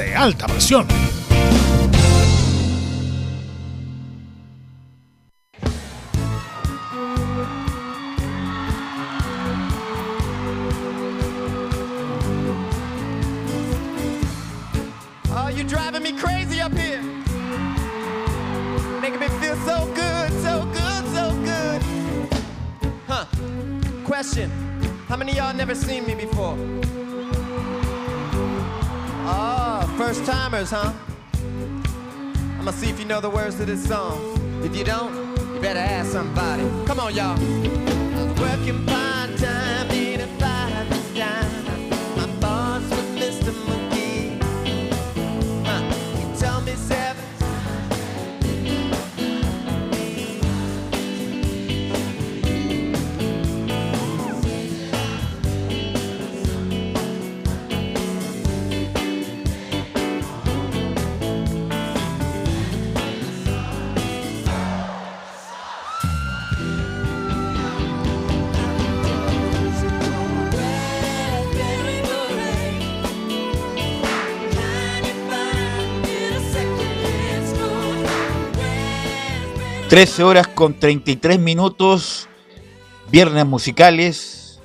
de alta presión. Timers, huh? I'ma see if you know the words to this song. If you don't, you better ask somebody. Come on, y'all. Working 13 horas con 33 minutos, viernes musicales,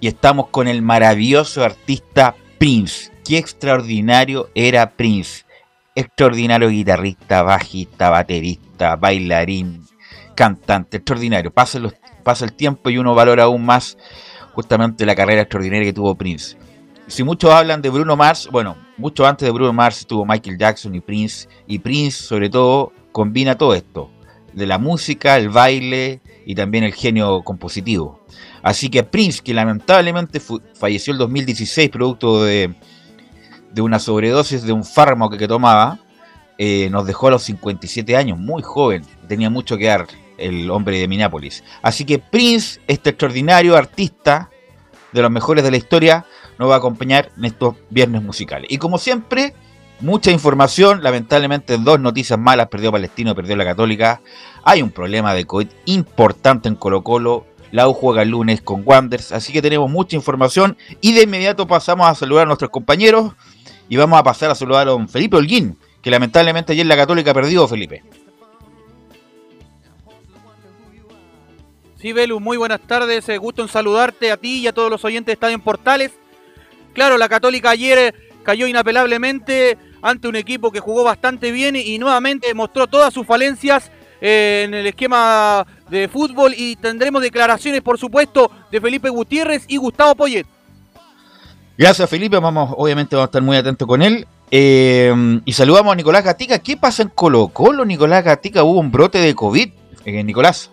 y estamos con el maravilloso artista Prince. Qué extraordinario era Prince. Extraordinario guitarrista, bajista, baterista, bailarín, cantante, extraordinario. Pasa, los, pasa el tiempo y uno valora aún más justamente la carrera extraordinaria que tuvo Prince. Si muchos hablan de Bruno Mars, bueno, mucho antes de Bruno Mars estuvo Michael Jackson y Prince, y Prince sobre todo combina todo esto, de la música, el baile y también el genio compositivo. Así que Prince, que lamentablemente falleció el 2016 producto de, de, una sobredosis de un fármaco que, tomaba, eh, nos dejó a los 57 años, muy joven, tenía mucho que dar el hombre de Minneapolis. Así que Prince, este extraordinario artista de los mejores de la historia, nos va a acompañar en estos viernes musicales. Y como siempre, Mucha información, lamentablemente dos noticias malas, perdió Palestino, perdió la Católica. Hay un problema de COVID importante en Colo Colo. La U juega el lunes con Wanders, así que tenemos mucha información y de inmediato pasamos a saludar a nuestros compañeros y vamos a pasar a saludar a don Felipe Holguín, que lamentablemente ayer la Católica perdió, Felipe. Sí, Belu, muy buenas tardes. Eh, gusto en saludarte a ti y a todos los oyentes de Estadio en Portales. Claro, la Católica ayer cayó inapelablemente ante un equipo que jugó bastante bien y, nuevamente mostró todas sus falencias eh, en el esquema de fútbol y tendremos declaraciones, por supuesto, de Felipe Gutiérrez y Gustavo Poyet. Gracias, Felipe. Vamos, obviamente vamos a estar muy atentos con él. Eh, y saludamos a Nicolás Gatica. ¿Qué pasa en Colo Colo, Nicolás Gatica? Hubo un brote de COVID, eh, Nicolás.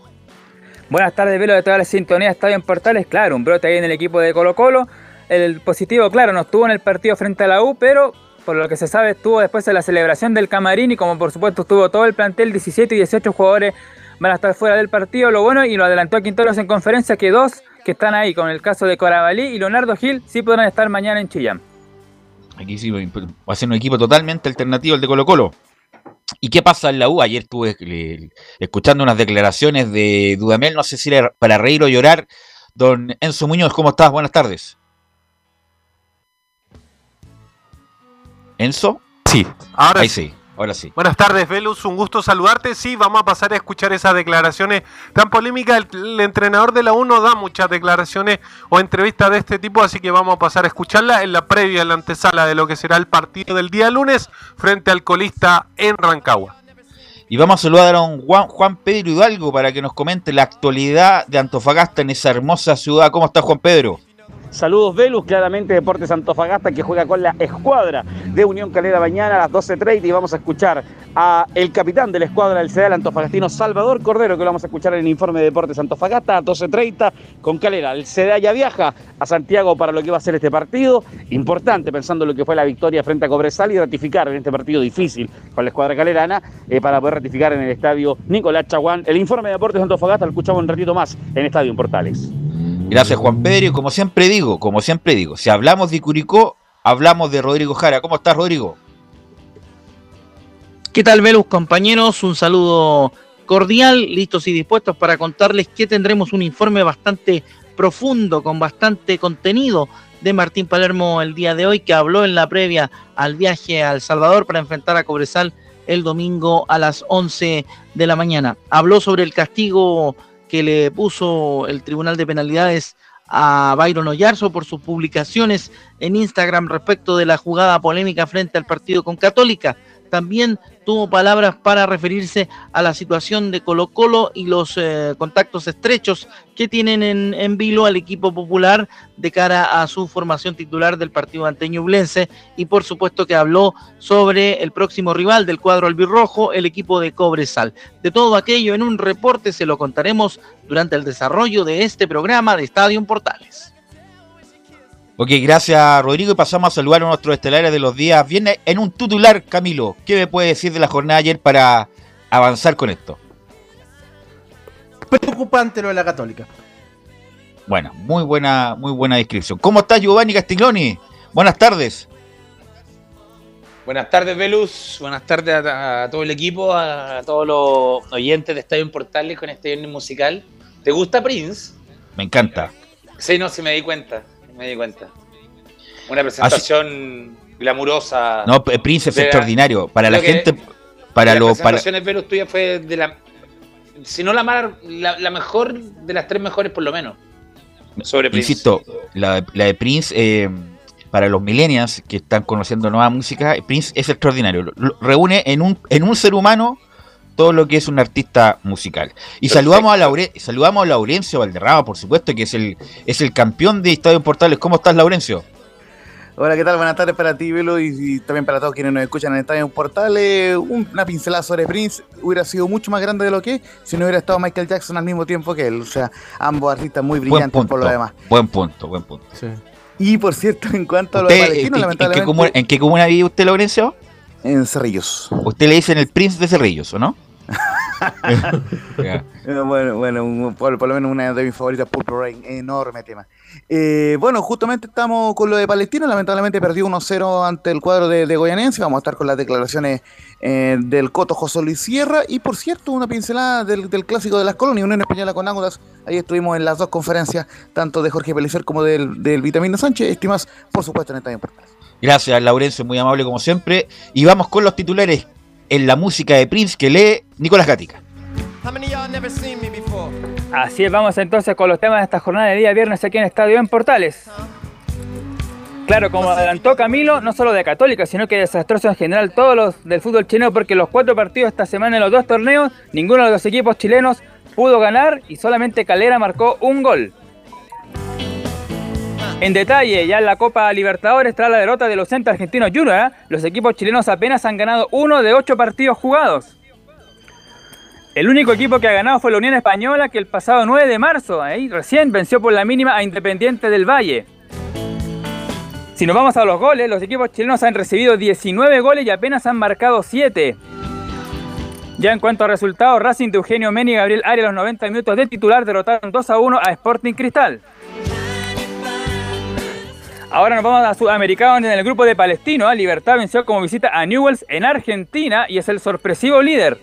Buenas tardes, Velo de toda la sintonía Estadio en Portales. Claro, un brote ahí en el equipo de Colo Colo. El positivo, claro, no estuvo en el partido frente a la U, pero por lo que se sabe estuvo después de la celebración del camarín y como por supuesto estuvo todo el plantel, 17 y 18 jugadores van a estar fuera del partido. Lo bueno, y lo adelantó Quinteros en conferencia, que dos que están ahí, con el caso de Corabalí y Leonardo Gil, sí podrán estar mañana en Chillán. Aquí sí va a ser un equipo totalmente alternativo al de Colo Colo. ¿Y qué pasa en la U? Ayer estuve escuchando unas declaraciones de Dudamel, no sé si era para reír o llorar. Don Enzo Muñoz, ¿cómo estás? Buenas tardes. ¿Enzo? Sí, ahora sí. Ahora sí. Buenas tardes, Velus. Un gusto saludarte. Sí, vamos a pasar a escuchar esas declaraciones tan polémicas. El, el entrenador de la U no da muchas declaraciones o entrevistas de este tipo, así que vamos a pasar a escucharla en la previa, en la antesala de lo que será el partido del día lunes frente al colista en Rancagua. Y vamos a saludar a un Juan, Juan Pedro Hidalgo para que nos comente la actualidad de Antofagasta en esa hermosa ciudad. ¿Cómo está Juan Pedro? Saludos Velus, claramente Deportes Antofagasta que juega con la escuadra de Unión Calera mañana a las 12.30 y vamos a escuchar a el capitán de la escuadra del CEDAL Antofagastino, Salvador Cordero, que lo vamos a escuchar en el informe de Deportes Antofagasta a 12.30 con Calera. El CEDAL ya viaja a Santiago para lo que va a ser este partido, importante pensando en lo que fue la victoria frente a Cobresal y ratificar en este partido difícil con la escuadra calerana eh, para poder ratificar en el estadio Nicolás Chaguán. El informe de Deportes Antofagasta lo escuchamos un ratito más en Estadio Portales. Gracias Juan Pedro y como siempre digo, como siempre digo, si hablamos de Curicó, hablamos de Rodrigo Jara. ¿Cómo estás Rodrigo? ¿Qué tal Velus compañeros? Un saludo cordial, listos y dispuestos para contarles que tendremos un informe bastante profundo, con bastante contenido de Martín Palermo el día de hoy, que habló en la previa al viaje a El Salvador para enfrentar a Cobresal el domingo a las 11 de la mañana. Habló sobre el castigo que le puso el Tribunal de Penalidades a Byron Oyarzo por sus publicaciones en Instagram respecto de la jugada polémica frente al partido con Católica. También tuvo palabras para referirse a la situación de Colo Colo y los eh, contactos estrechos que tienen en, en, vilo al equipo popular de cara a su formación titular del partido ante Ñublense y por supuesto que habló sobre el próximo rival del cuadro albirrojo, el equipo de Cobresal. De todo aquello en un reporte se lo contaremos durante el desarrollo de este programa de Estadio Portales. Ok, gracias Rodrigo y pasamos a saludar a nuestros estelares de los días. Viene en un titular, Camilo. ¿Qué me puede decir de la jornada de ayer para avanzar con esto? Preocupante lo de la Católica. Bueno, muy buena, muy buena descripción. ¿Cómo está Giovanni Castiglioni? Buenas tardes. Buenas tardes, Velus. Buenas tardes a, a, todo el equipo, a, a, todos los oyentes de Estadio Portales con este viernes musical. ¿Te gusta Prince? Me encanta. Sí, no, sí me di cuenta. Me di cuenta. Una presentación Así... glamurosa. No, Prince es extraordinario. Para la gente. Para lo, las presentaciones Velus tuya fue de la. Si no la, mar, la, la, mejor, de las tres mejores por lo menos. Sobre Prince. Insisto, la, la de Prince. Eh, para los millennials que están conociendo nueva música, Prince es extraordinario. Reúne en un, en un ser humano todo lo que es un artista musical. Y saludamos a, Laure, saludamos a Laurencio Valderrama, por supuesto, que es el, es el campeón de Estadio Portales. ¿Cómo estás, Laurencio? Hola, ¿qué tal? Buenas tardes para ti, Velo, y, y también para todos quienes nos escuchan en Estadio Portales. Un, una pincelada sobre Prince hubiera sido mucho más grande de lo que es si no hubiera estado Michael Jackson al mismo tiempo que él. O sea, ambos artistas muy brillantes punto, por lo demás. Buen punto, buen punto. Sí. Y por cierto, en cuanto a lo de Palestino, ¿en, lamentablemente. ¿en qué, comuna, ¿En qué comuna vive usted, Laurencio? En Cerrillos. Usted le dicen el Prince de Cerrillos, ¿o no? yeah. Bueno, bueno, por, por, lo menos una de mis favoritas, Purple Rain, enorme tema. Eh, bueno, justamente estamos con lo de Palestino, lamentablemente perdió 1-0 ante el cuadro de, de, Goyanense, vamos a estar con las declaraciones eh, del Coto José Luis Sierra y por cierto una pincelada del, del clásico de las colonias, Unión Española con Águilas, ahí estuvimos en las dos conferencias, tanto de Jorge Pelicer como del, del Vitamina Sánchez, estimas por supuesto en esta importante. Gracias, Laurencio, muy amable como siempre, y vamos con los titulares en la música de Prince que lee Nicolás Gatica. Así es, vamos entonces con los temas de esta jornada de día viernes aquí en Estadio en Portales. Claro, como adelantó Camilo, no solo de Católica, sino que desastroso en general todos los del fútbol chileno, porque los cuatro partidos esta semana en los dos torneos, ninguno de los equipos chilenos pudo ganar y solamente Calera marcó un gol. En detalle, ya en la Copa Libertadores, tras la derrota de los centros argentinos Junior, ¿eh? los equipos chilenos apenas han ganado uno de ocho partidos jugados. El único equipo que ha ganado fue la Unión Española, que el pasado 9 de marzo, ahí recién venció por la mínima a Independiente del Valle. Si nos vamos a los goles, los equipos chilenos han recibido 19 goles y apenas han marcado 7. Ya en cuanto a resultados, Racing de Eugenio Meni y Gabriel Arias los 90 minutos de titular derrotaron 2 a 1 a Sporting Cristal. Ahora nos vamos a Sudamericano en el grupo de Palestino. ¿eh? Libertad venció como visita a Newells en Argentina y es el sorpresivo líder.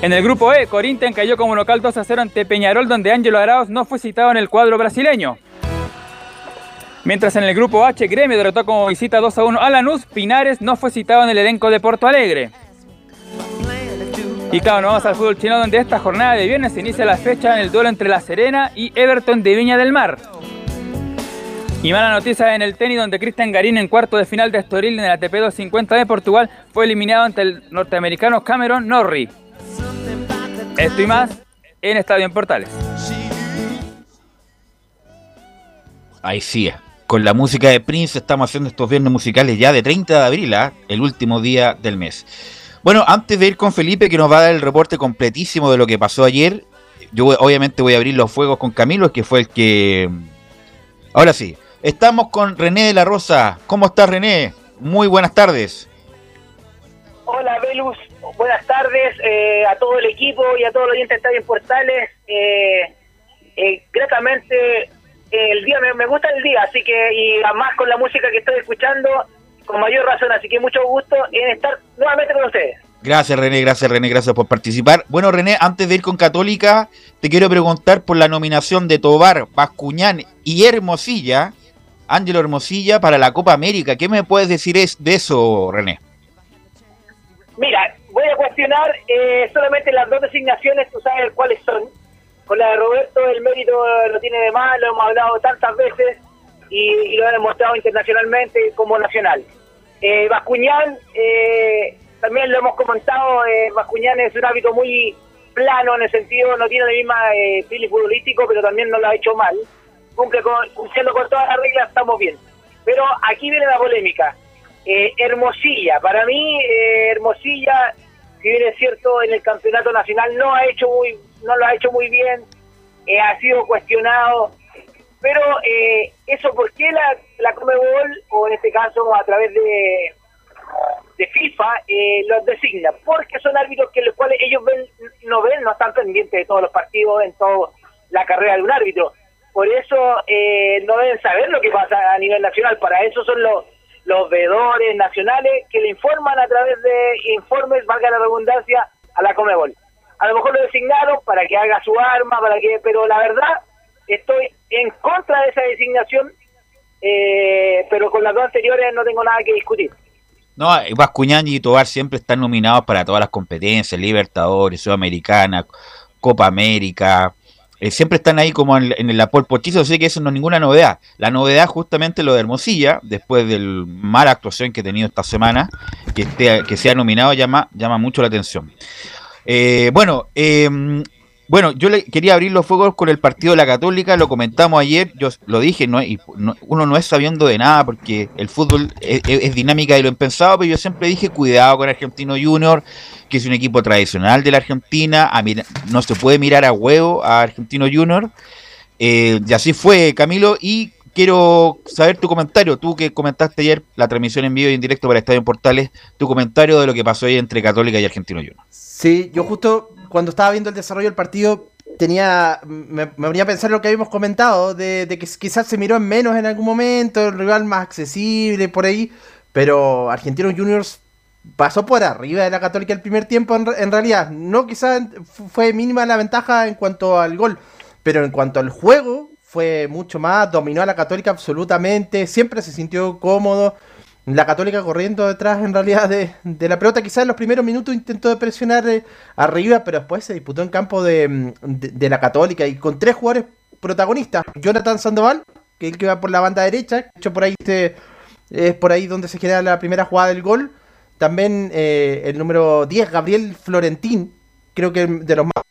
En el grupo E, Corinthians cayó como local 2 a 0 ante Peñarol, donde Ángelo Arauz no fue citado en el cuadro brasileño. Mientras en el grupo H, Gremio derrotó como visita 2 a 1 a Lanús, Pinares no fue citado en el elenco de Porto Alegre. Y claro, nos vamos al fútbol chino donde esta jornada de viernes se inicia la fecha en el duelo entre La Serena y Everton de Viña del Mar. Y mala noticia en el tenis donde Cristian Garín en cuarto de final de Estoril en el ATP 250 de Portugal fue eliminado ante el norteamericano Cameron Norrie. Esto y más en Estadio en Portales. Ahí sí, con la música de Prince estamos haciendo estos viernes musicales ya de 30 de abril, ¿ah? el último día del mes. Bueno, antes de ir con Felipe, que nos va a dar el reporte completísimo de lo que pasó ayer, yo obviamente voy a abrir los fuegos con Camilo, que fue el que... Ahora sí, estamos con René de la Rosa. ¿Cómo estás, René? Muy buenas tardes. Hola, Velus. Buenas tardes eh, a todo el equipo y a todos los oyentes de Estadio Portales. Eh, eh, gratamente, el día me, me gusta el día, así que, y además con la música que estoy escuchando, con mayor razón, así que mucho gusto en estar nuevamente con ustedes. Gracias René, gracias René, gracias por participar. Bueno René, antes de ir con Católica, te quiero preguntar por la nominación de Tobar, Bascuñán y Hermosilla, Ángelo Hermosilla para la Copa América. ¿Qué me puedes decir es de eso, René? Mira, voy a cuestionar eh, solamente las dos designaciones, tú sabes cuáles son. Con la de Roberto el mérito lo tiene de más, lo hemos hablado tantas veces y, lo ha demostrado internacionalmente como nacional. Eh, Bascuñán, eh, también lo hemos comentado, eh, Bascuñán es un hábito muy plano en el sentido, no tiene la misma eh, feeling futbolístico, pero también no lo ha hecho mal. Cumple con, cumpliendo con todas las reglas, estamos bien. Pero aquí viene la polémica. Eh, Hermosilla, para mí, eh, Hermosilla, si bien es cierto, en el campeonato nacional no ha hecho muy, no lo ha hecho muy bien, eh, ha sido cuestionado, pero eh, eso, ¿por qué la, la Comebol, o en este caso a través de, de FIFA, eh, los designa? Porque son árbitros que los cuales ellos ven, no ven, no están pendientes de todos los partidos, en toda la carrera de un árbitro. Por eso eh, no deben saber lo que pasa a nivel nacional. Para eso son los, los veedores nacionales que le informan a través de informes, valga la redundancia, a la Comebol. A lo mejor lo designaron para que haga su arma, para que, pero la verdad estoy en contra de esa designación, eh, pero con las dos anteriores no tengo nada que discutir. No, Bascuñán y Tobar siempre están nominados para todas las competencias, Libertadores, Sudamericana, Copa América. Eh, siempre están ahí como en, en la pole position, así que eso no es ninguna novedad. La novedad justamente lo de Hermosilla, después del mala actuación que ha tenido esta semana, que, esté, que sea nominado llama, llama mucho la atención. Eh, bueno, eh, bueno, yo le quería abrir los fuegos con el partido de la Católica, lo comentamos ayer, yo lo dije, no, y no- uno no es sabiendo de nada porque el fútbol es, es- es dinámica de lo impensado, pero yo siempre dije cuidado con Argentino Junior, que es un equipo tradicional de la Argentina, a no se puede mirar a huevo a Argentino Junior, eh, y así fue Camilo, y quiero saber tu comentario, tú que comentaste ayer la transmisión en vivo y en directo para Estadio Portales, tu comentario de lo que pasó ayer entre Católica y Argentino Junior. Sí, yo justo cuando estaba viendo el desarrollo del partido tenía me, me venía a pensar lo que habíamos comentado de, de que quizás se miró en menos en algún momento, el rival más accesible por ahí, pero Argentinos Juniors pasó por arriba de la Católica el primer tiempo en, en realidad, no quizás fu- fue mínima la ventaja en cuanto al gol, pero en cuanto al juego fue mucho más, dominó a la Católica absolutamente, siempre se sintió cómodo. La Católica corriendo detrás en realidad de, la pelota, quizás en los primeros minutos intentó presionar eh, arriba, pero después se disputó en campo de, mm, de la Católica y con tres jugadores protagonistas. Jonathan Sandoval, que es el que va por la banda derecha, de hecho por ahí este, es por ahí donde se genera la primera jugada del gol. También eh, el número 10, Gabriel Florentín, creo que de los más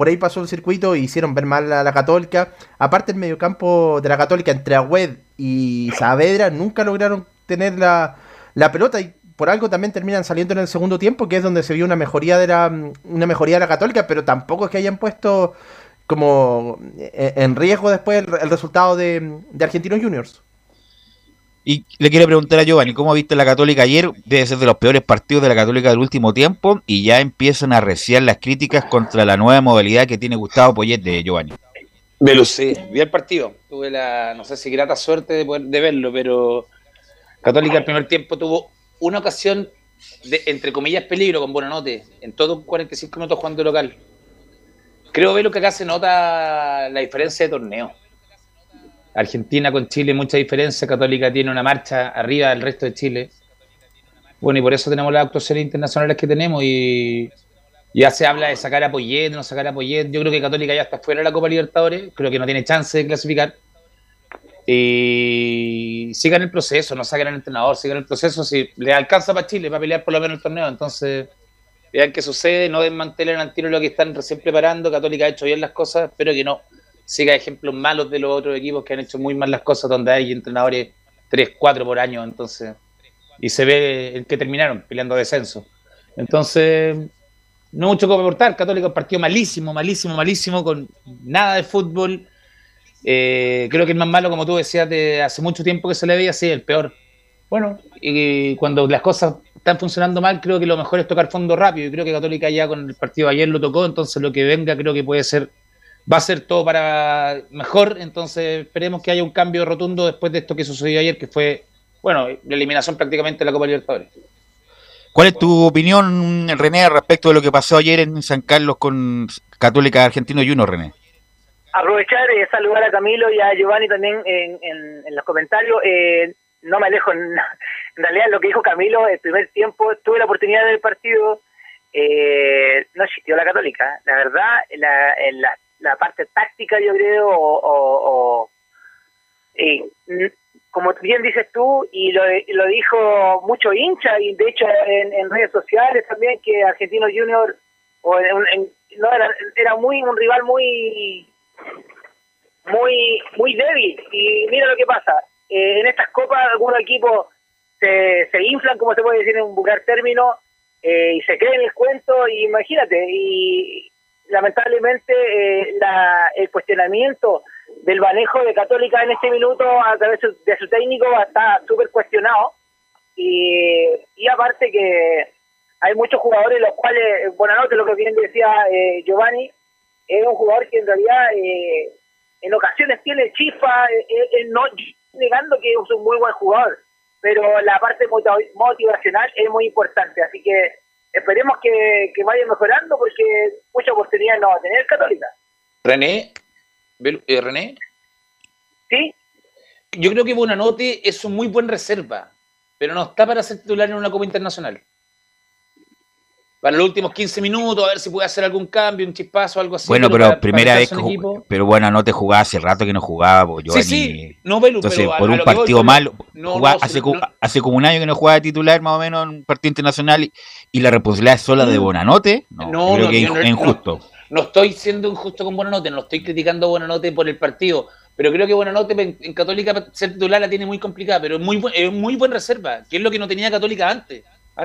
por ahí pasó el circuito y hicieron ver mal a la Católica. Aparte el mediocampo de la Católica entre Agüed y Saavedra nunca lograron tener la, la pelota y por algo también terminan saliendo en el segundo tiempo, que es donde se vio una mejoría de la una mejoría de la Católica, pero tampoco es que hayan puesto como eh, en riesgo después el, el resultado de, de Argentinos Juniors. Y le quiero preguntar a Giovanni, ¿cómo viste la Católica ayer? Debe ser de los peores partidos de la Católica del último tiempo y ya empiezan a arreciar las críticas contra la nueva modalidad que tiene Gustavo Poyet de Giovanni. Velus, sí, vi el partido. Tuve la, no sé si grata suerte de, poder- de verlo, pero Católica el primer tiempo tuvo una ocasión de, entre comillas, peligro con Buenanote, en todo 45 minutos jugando local. Creo, Velo, que acá se nota la diferencia de torneo. Argentina con Chile, mucha diferencia. Católica tiene una marcha arriba del resto de Chile. Bueno, y por eso tenemos las actuaciones internacionales que tenemos y ya se habla de sacar a Poyet, no sacar a. Yo creo que Católica ya está fuera de la Copa Libertadores, creo que no tiene chance de clasificar. Y sigan el proceso, no saquen al entrenador, sigan el proceso. Si le alcanza para Chile, para pelear por lo menos el torneo, entonces vean qué sucede, no desmantelen al tiro lo que están recién preparando. Católica ha hecho bien las cosas, espero que no siga ejemplos malos de los otros equipos que han hecho muy mal las cosas, donde hay entrenadores 3, 4 por año, entonces, y se ve el que terminaron peleando descenso. Entonces, no mucho que aportar. Católica un partido malísimo, malísimo, malísimo, con nada de fútbol. Eh, creo que el más malo, como tú decías, de hace mucho tiempo que se le veía, sí, el peor. Bueno, y cuando las cosas están funcionando mal, creo que lo mejor es tocar fondo rápido. Y creo que Católica ya con el partido de ayer lo tocó, entonces lo que venga creo que puede ser va a ser todo para mejor, entonces esperemos que haya un cambio rotundo después de esto que sucedió ayer, que fue, bueno, la eliminación prácticamente de la Copa Libertadores. ¿Cuál es tu opinión, René, respecto de lo que pasó ayer en San Carlos con Católica Argentino y uno, René? Aprovechar y saludar a Camilo y a Giovanni también en, en, los comentarios. Eh, no me alejo, en, en realidad lo que dijo Camilo, el primer tiempo tuve la oportunidad del partido, eh, no existió la Católica. La verdad, la, en la la parte táctica, yo creo, o, eh, como bien dices tú, y lo, lo dijo mucho hincha, y de hecho en, redes sociales también, que Argentino Junior o no era, era muy un rival muy muy muy débil. Y mira lo que pasa eh, en estas copas algunos equipos se, se inflan como se puede decir en un vulgar término eh, y se creen el cuento y imagínate y lamentablemente eh, el cuestionamiento del manejo de Católica en este minuto a través de su técnico está súper cuestionado. Y, aparte que hay muchos jugadores los cuales, Buenanote, lo que bien decía eh, Giovanni, es un jugador que en realidad eh, en ocasiones tiene chispa, no negando que es un muy buen jugador, pero la parte motivacional es muy importante, así que esperemos que, vaya mejorando porque mucha oportunidad no va a tener Católica. René, eh, René. Sí. Yo creo que Buenanote es un muy buen reserva, pero no está para ser titular en una Copa Internacional para los últimos 15 minutos, a ver si puede hacer algún cambio, un chispazo, algo así. Bueno, pero, primera vez que pero bueno, no te jugaba hace rato que no jugaba, Sí, sí, no, Entonces, por un partido malo, hace, hace, como un año que no jugaba de titular más o menos en un partido internacional y, la responsabilidad es sola de mm. Bonanote, no, creo que es injusto. No, estoy siendo injusto con Bonanote, no estoy criticando a Bonanote por el partido, pero creo que Bonanote en, Católica ser titular la tiene muy complicada, pero es muy, es muy buen reserva, que es lo que no tenía Católica antes.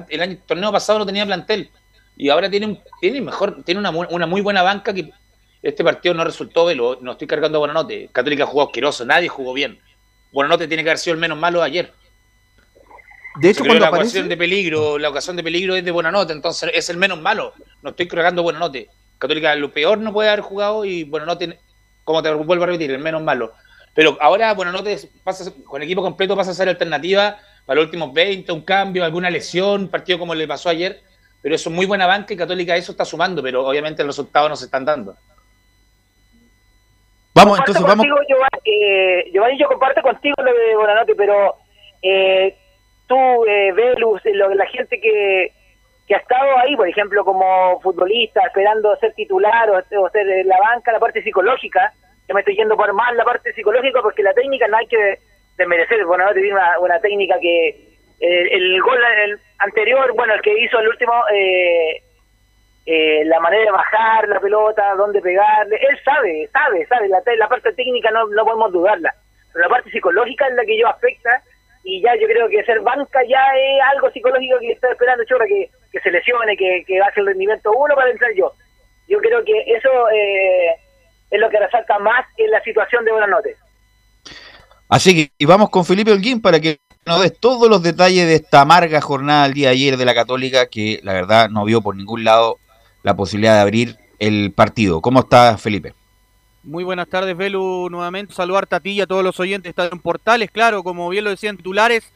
El año el torneo pasado no tenía plantel y ahora tiene, tiene mejor, tiene una, una muy buena banca que este partido no resultó velo, no estoy cargando a Buenanote. Católica jugó asqueroso, nadie jugó bien. Buenanote tiene que haber sido el menos malo de ayer. De hecho, cuando la ocasión de peligro, la ocasión de peligro es de Buenanote, entonces es el menos malo. No estoy cargando a Buenanote. Católica lo peor no puede haber jugado y Buenanote, como te vuelvo a repetir, el menos malo. Pero ahora Buenanote pasa, con equipo completo pasa a ser alternativa para los últimos 20, un cambio, alguna lesión, partido como le pasó ayer pero eso es muy buena banca y Católica eso está sumando, pero obviamente los resultados no se están dando. Vamos, entonces vamos. Giovanni, eh, Giovanni, yo comparto contigo lo de Bonanote, pero eh, tú, eh, Velus, la gente que, que ha estado ahí, por ejemplo, como futbolista, esperando ser titular o, ser la banca, la parte psicológica, yo me estoy yendo por más la parte psicológica porque la técnica no hay que desmerecer. Bonanote tiene una, una técnica que el gol el anterior, bueno, el que hizo el último, eh, eh, la manera de bajar la pelota, dónde pegarle, él sabe, sabe, sabe, la, la parte técnica no, no podemos dudarla, pero la parte psicológica es la que yo afecta y ya yo creo que ser banca ya es algo psicológico que está esperando Chorra, que, que se lesione, que, que baje el rendimiento uno para entrar yo. Yo creo que eso eh, es lo que resalta más en la situación de Buenanote. Así que y vamos con Felipe Holguín para que no des todos los detalles de esta amarga jornada del día de ayer de la Católica, que la verdad no vio por ningún lado la posibilidad de abrir el partido. ¿Cómo está Felipe? Muy buenas tardes, Velu, nuevamente. Saludarte a ti y a todos los oyentes de en Portales. Claro, como bien lo decían titulares,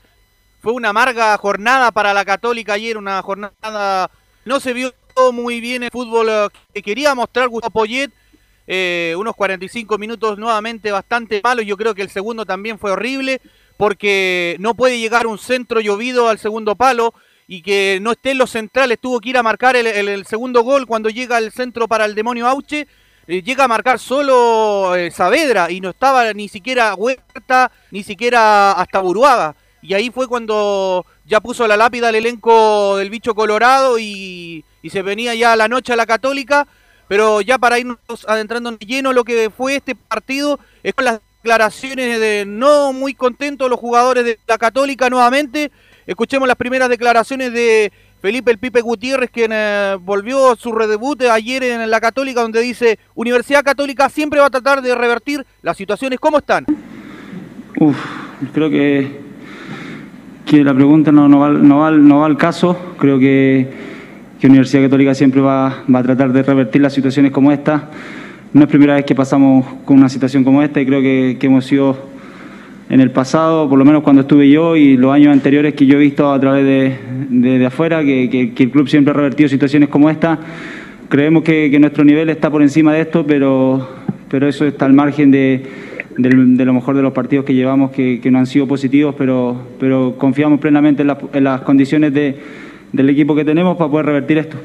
fue una amarga jornada para la Católica ayer, una jornada... No se vio muy bien el fútbol eh, que quería mostrar Gustavo Poyet, eh, unos 45 minutos nuevamente bastante malos. Yo creo que el segundo también fue horrible porque no puede llegar un centro llovido al segundo palo y que no esté en los centrales. Tuvo que ir a marcar el, segundo gol cuando llega el centro para el demonio Auche. eh, llega a marcar solo eh, Saavedra y no estaba ni siquiera Huerta, ni siquiera hasta Buruaga. Y ahí fue cuando ya puso la lápida al elenco del bicho colorado y, y se venía ya la noche a la católica. Pero ya para irnos adentrando en lleno lo que fue este partido, es con las declaraciones de no muy contentos los jugadores de la católica nuevamente. Escuchemos las primeras declaraciones de Felipe el Pipe Gutiérrez, quien eh, volvió su redebut ayer en la Católica, donde dice, Universidad Católica siempre va a tratar de revertir las situaciones. ¿Cómo están? Uf, creo que, que la pregunta no va al caso. Creo que, que Universidad Católica siempre va, va a tratar de revertir las situaciones como esta. No es primera vez que pasamos con una situación como esta y creo que, que hemos sido en el pasado, por lo menos cuando estuve yo y los años anteriores que yo he visto a través de, de- de afuera, que, que- que el club siempre ha revertido situaciones como esta. Creemos que, que nuestro nivel está por encima de esto, pero, pero eso está al margen de, de lo mejor de los partidos que llevamos, que, no han sido positivos, pero, pero confiamos plenamente en, las- en las condiciones de- del equipo que tenemos para poder revertir esto.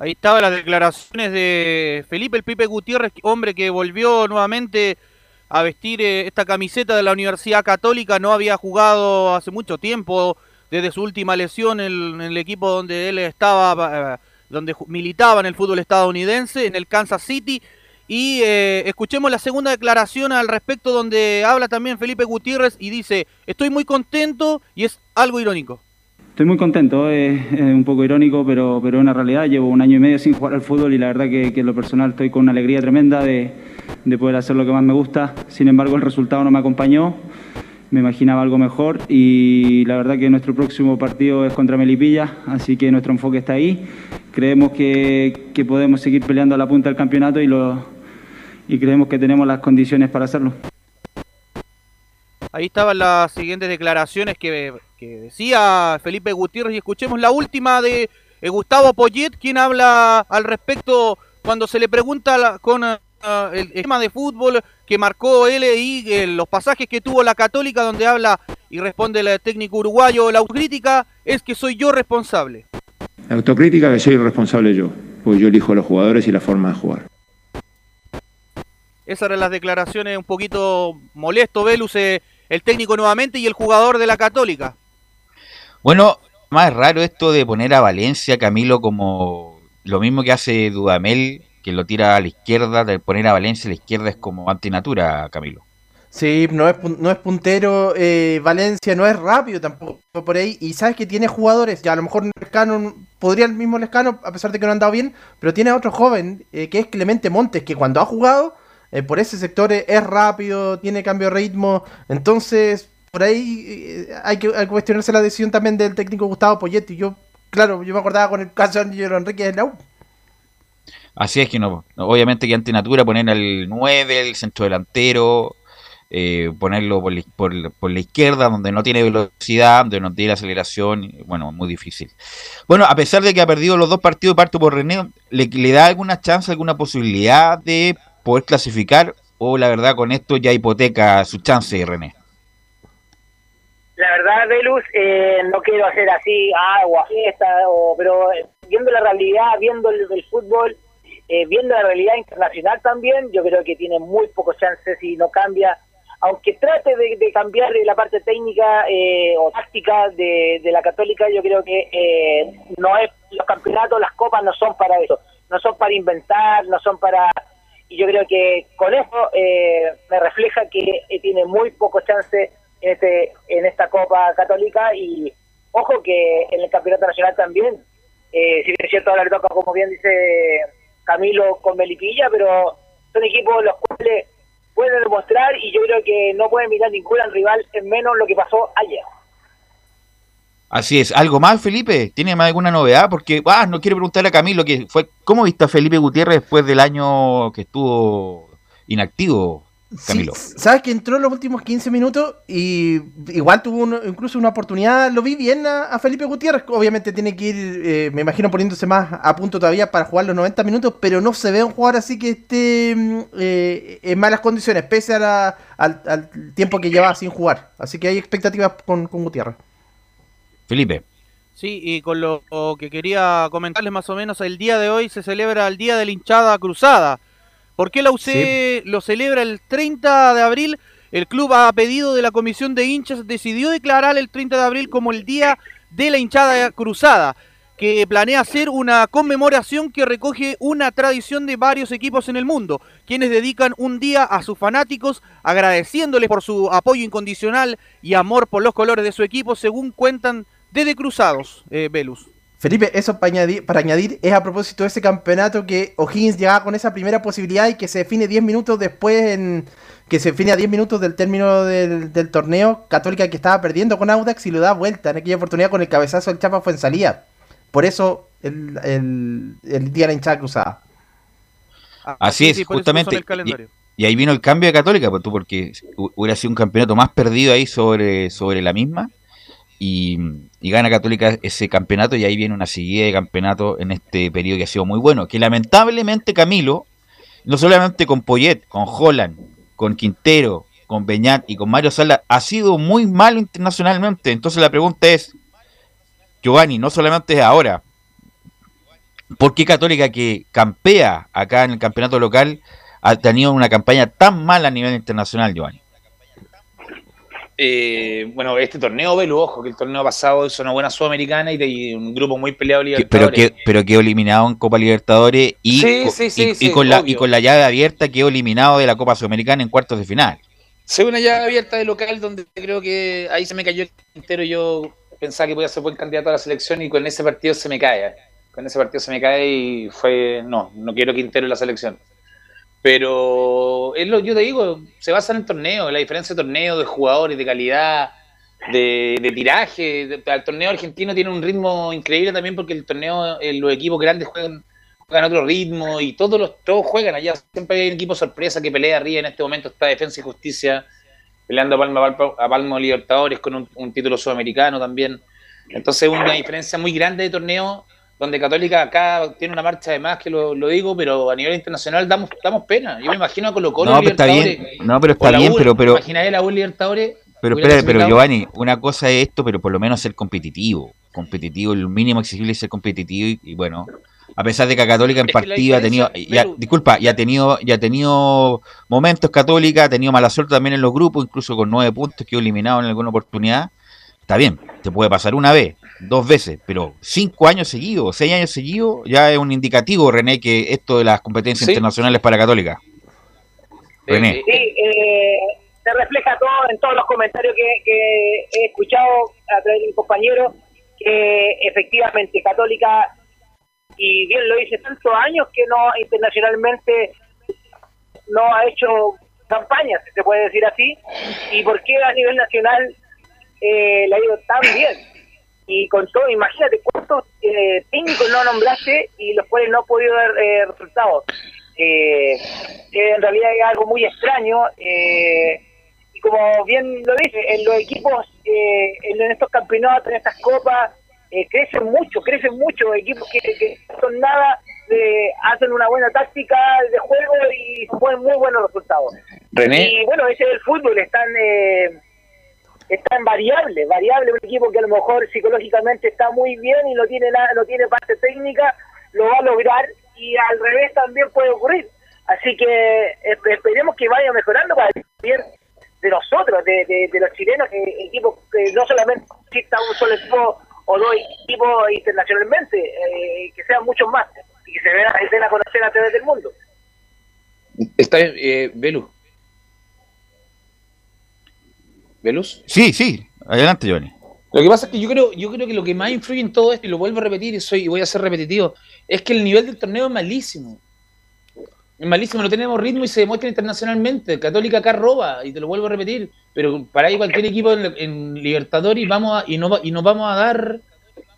Ahí estaban las declaraciones de Felipe el Pipe Gutiérrez, hombre que volvió nuevamente a vestir eh, esta camiseta de la Universidad Católica. No había jugado hace mucho tiempo, desde su última lesión en, el equipo donde él estaba, eh, donde militaba en el fútbol estadounidense, en el Kansas City. Y eh, escuchemos la segunda declaración al respecto, donde habla también Felipe Gutiérrez y dice: Estoy muy contento y es algo irónico. Estoy muy contento, es, un poco irónico, pero, pero es una realidad. Llevo un año y medio sin jugar al fútbol y la verdad que, en lo personal estoy con una alegría tremenda de, de poder hacer lo que más me gusta. Sin embargo, el resultado no me acompañó. Me imaginaba algo mejor y la verdad que nuestro próximo partido es contra Melipilla, así que nuestro enfoque está ahí. Creemos que, que podemos seguir peleando a la punta del campeonato y, lo, y creemos que tenemos las condiciones para hacerlo. Ahí estaban las siguientes declaraciones que, que decía Felipe Gutiérrez y escuchemos la última de eh, Gustavo Poyet, quien habla al respecto cuando se le pregunta la- con eh, el tema de fútbol que marcó él y eh, los pasajes que tuvo la Católica donde habla y responde el técnico uruguayo, la autocrítica es que soy yo responsable. La autocrítica que soy responsable yo, porque yo elijo a los jugadores y la forma de jugar. Esas eran las declaraciones un poquito molesto, Velus, eh, el técnico nuevamente y el jugador de la Católica. Bueno, más raro esto de poner a Valencia, Camilo, como lo mismo que hace Dudamel, que lo tira a la izquierda, de poner a Valencia a la izquierda es como antinatura, Camilo. Sí, no es, no es puntero, eh, Valencia no es rápido tampoco por ahí. Y sabes que tiene jugadores, ya a lo mejor Lescano, podría el mismo Lescano, a pesar de que no ha andado bien, pero tiene otro joven, eh, que es Clemente Montes, que cuando ha jugado eh, por ese sector es rápido, tiene cambio de ritmo. Entonces, por ahí eh, hay, que, cuestionarse la decisión también del técnico Gustavo Poyetti. Yo, claro, yo me acordaba con el caso de Angelo Enrique de la U. Así es que no, obviamente que antinatura poner al 9, el centro delantero, eh, ponerlo por la, por, la izquierda, donde no tiene velocidad, donde no tiene aceleración, bueno, muy difícil. Bueno, a pesar de que ha perdido los dos partidos, parto por René, ¿le, le da alguna chance, alguna posibilidad de poder clasificar? ¿O la verdad con esto ya hipoteca su chance, René? La verdad, Velus, eh, no quiero hacer así agua, fiesta, o, pero eh, viendo la realidad, viendo el, fútbol, eh, viendo la realidad internacional también, yo creo que tiene muy pocos chances si no cambia, aunque trate de, de cambiar la parte técnica eh, o táctica de, de la católica, yo creo que eh, no es los campeonatos, las copas no son para eso, no son para inventar, no son para... Y yo creo que con eso me refleja que tiene muy pocos chances en, este, en esta Copa Católica y ojo que en el Campeonato Nacional también, eh, si bien es cierto ahora le toca como bien dice Camilo con Melipilla, pero son equipos los cuales pueden demostrar y yo creo que no pueden mirar ningún rival en menos lo que pasó ayer. Así es. ¿Algo más, Felipe? ¿Tiene más alguna novedad? Porque, ah, no quiero preguntarle a Camilo que fue, ¿cómo viste a Felipe Gutiérrez después del año que estuvo inactivo? Camilo. Sí, sabes que entró en los últimos 15 minutos y igual tuvo uno- incluso una oportunidad, lo vi bien a, a Felipe Gutiérrez, obviamente tiene que ir, eh, me imagino poniéndose más a punto todavía para jugar los 90 minutos, pero no se ve un jugador así que esté mm, eh, en malas condiciones, pese a la- al, al tiempo que lleva sin jugar. Así que hay expectativas con, con Gutiérrez. Felipe. Sí, y con lo que quería comentarles más o menos, el día de hoy se celebra el Día de la Hinchada Cruzada. ¿Por qué la UC lo celebra el 30 de abril? El club a pedido de la comisión de hinchas decidió declarar el 30 de abril como el Día de la Hinchada Cruzada, que planea hacer una conmemoración que recoge una tradición de varios equipos en el mundo, quienes dedican un día a sus fanáticos agradeciéndoles por su apoyo incondicional y amor por los colores de su equipo, según cuentan desde Cruzados, eh, Velus. Felipe, eso para añadir, para añadir es a propósito de ese campeonato que O'Higgins llegaba con esa primera posibilidad y que se define 10 minutos después, en, que se define a 10 minutos del término del, del torneo. Católica que estaba perdiendo con Audax y lo da vuelta en aquella oportunidad con el cabezazo del Chapa fue en salida. Por eso el, el, el día de la hinchada cruzada. Así es, justamente. Y, y ahí vino el cambio de Católica, pues, tú, porque hu- hubiera sido un campeonato más perdido ahí sobre, sobre la misma. Y, gana Católica ese campeonato y ahí viene una seguida de campeonatos en este periodo que ha sido muy bueno. Que lamentablemente Camilo, no solamente con Poyet, con Holland, con Quintero, con Beñat y con Mario Sala, ha sido muy malo internacionalmente. Entonces la pregunta es, Giovanni, no solamente es ahora, ¿por qué Católica que campea acá en el campeonato local ha tenido una campaña tan mala a nivel internacional, Giovanni? Eh, bueno, este torneo, Velu, ojo, que el torneo pasado hizo una buena sudamericana y de un grupo muy peleado pero que pero quedó eliminado en Copa Libertadores y, Sí, co- sí, sí, y- y sí, con la, y con la llave abierta quedó eliminado de la Copa Sudamericana en cuartos de final. Ve una llave abierta de local donde creo que ahí se me cayó el Quintero. Yo pensaba que podía ser buen candidato a la selección y con ese partido se me cae. Con ese partido se me cae y fue. No, no quiero Quintero en la selección. Pero es lo yo te digo, se basa en el torneo, la diferencia de torneo, de jugadores, de calidad, de, tiraje. De- el torneo argentino tiene un ritmo increíble también porque el torneo, eh, los equipos grandes juegan juegan otro ritmo y todos los todos juegan allá. Siempre hay un equipo sorpresa que pelea arriba. En este momento está Defensa y Justicia peleando a Palma, a Palma Libertadores con un, un título sudamericano también. Entonces una diferencia muy grande de torneo donde Católica acá tiene una marcha de más, que lo, lo digo, pero a nivel internacional damos, damos pena. Yo me imagino a Colo Colo No, pero está bien, no, pero está bien, pero pero Imagina la U Libertadores. pero espera, pero. Giovanni, una cosa es esto, pero por lo menos ser competitivo, competitivo, el mínimo exigible es ser competitivo y, y bueno, a pesar de que Católica en partido ha tenido, ya, disculpa, ya ha tenido, ya ha tenido momentos Católica, ha tenido mala suerte también en los grupos, incluso con nueve puntos quedó eliminado en alguna oportunidad. Está bien, te puede pasar una vez, dos veces, pero cinco años seguidos, seis años seguidos, ya es un indicativo, René, que esto de las competencias Sí. internacionales para Católica. René. Sí, eh, se refleja todo en todos los comentarios que, que he escuchado a través de mis compañeros, que efectivamente Católica, y bien lo dice, tantos años que no internacionalmente no ha hecho campañas, si se puede decir así, y por qué a nivel nacional eh, le ha ido tan bien. Y con todo, imagínate cuántos eh, técnicos no nombraste y los cuales no ha podido dar eh, resultados. Eh, en realidad es algo muy extraño. eh, y como bien lo dice, en los equipos, eh, en, estos campeonatos, en estas copas, eh, crecen mucho, crecen mucho. Equipos que, que no son nada, hacen una buena táctica de juego y ponen muy buenos resultados. René. Y bueno, ese es el fútbol, están eh, están variables, variable un equipo que a lo mejor psicológicamente está muy bien y no tiene nada, no tiene parte técnica, lo va a lograr y al revés también puede ocurrir. Así que esp- esperemos que vaya mejorando para el bien de nosotros, de, de, de los chilenos, que equipos que no solamente exista un solo equipo o dos equipos internacionalmente, eh, que sean muchos más y que se den a, conocer a través del mundo. Está eh, Velus. ¿Velus? Sí, sí, adelante, Giovanni. Lo que pasa es que yo creo, yo creo que lo que más influye en todo esto, y lo vuelvo a repetir y soy y voy a ser repetitivo, es que el nivel del torneo es malísimo. Es malísimo, no tenemos ritmo y se demuestra internacionalmente. Católica acá roba, y te lo vuelvo a repetir, pero para ahí cualquier equipo en, en Libertadores y vamos a, y no y nos vamos a dar,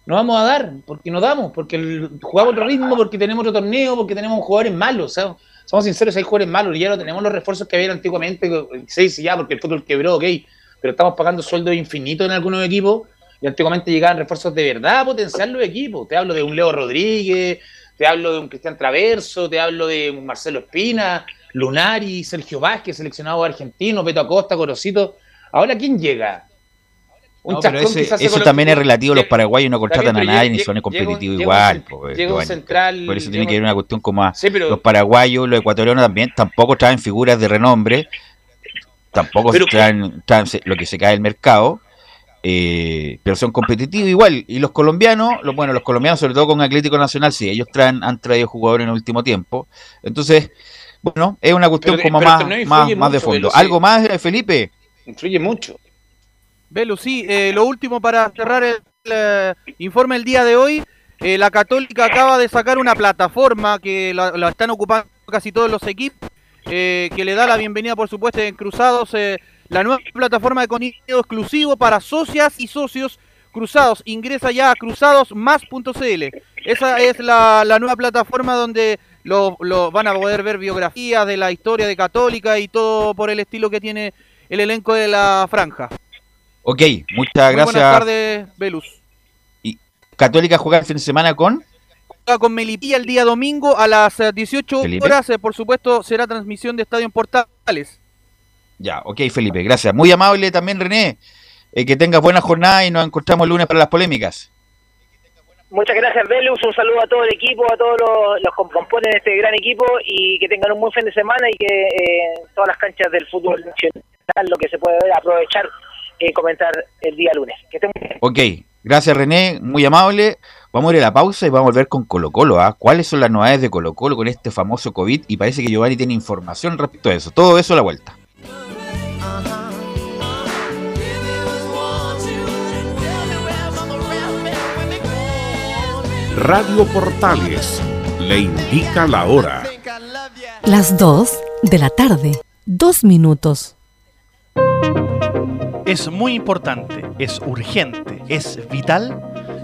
no vamos a dar, porque no damos, porque el- jugamos otro ritmo, porque tenemos otro torneo, porque tenemos jugadores malos. somos sinceros, hay jugadores malos, ya no tenemos los refuerzos que había antiguamente, sí, sí, ya, porque el fútbol quebró, ok, pero estamos pagando sueldos infinitos en algunos equipos y antiguamente llegaban refuerzos de verdad a potenciar los equipos. Te hablo de un Leo Rodríguez, te hablo de un Cristian Traverso, te hablo de un Marcelo Espina, Lunari, Sergio Vázquez, seleccionado argentino, Beto Acosta, Corosito. Ahora, ¿quién llega? Un no, pero ese, eso también es relativo. Los paraguayos no contratan a nadie ni son competitivos igual. Llega un central. Por eso tiene que ir una cuestión como a, los paraguayos, los ecuatorianos también tampoco traen figuras de renombre. Tampoco traen, traen, lo que se cae del mercado. Eh, pero son competitivos igual. Y los colombianos, los, bueno, los colombianos, sobre todo con Atlético Nacional, sí, ellos traen, han traído jugadores en el último tiempo. Entonces, bueno, es una cuestión como más, más, más de fondo. ¿Algo más, eh, Felipe? Influye mucho. Velo, sí, eh, lo último para cerrar el, eh, informe el día de hoy. Eh, la Católica acaba de sacar una plataforma que la, la están ocupando casi todos los equipos, que le da la bienvenida, por supuesto, en Cruzados, la nueva plataforma de contenido exclusivo para socias y socios cruzados. Ingresa ya a cruzados.más.cl. Esa es la, la, nueva plataforma donde lo, lo, van a poder ver biografías de la historia de Católica y todo por el estilo que tiene el elenco de la franja. Ok, muchas gracias. Buenas tardes, Velus. ¿Y Católica juega el fin de semana con? Juega con Melipilla el día domingo a las 18 eh, horas. Eh, por supuesto, será transmisión de Estadio en Portales. Ya, ok, Felipe, gracias. Muy amable también, René. Eh, que tengas buena jornada y nos encontramos el lunes para las polémicas. Muchas gracias, Velus. Un saludo a todo el equipo, a todos los, los que componen este gran equipo y que tengan un buen fin de semana y que eh, todas las canchas del fútbol nacional, lo que se puede ver, aprovechar comentar el día lunes. Que Ok, gracias René, muy amable. Vamos a ir a la pausa y vamos a volver con Colo Colo. ¿ah? ¿Cuáles son las novedades de Colo Colo con este famoso COVID? Y parece que Giovanni tiene información respecto a eso. Todo eso a la vuelta. Radio Portales le indica la hora. Las 2 de la tarde, dos minutos. Es muy importante, es urgente, es vital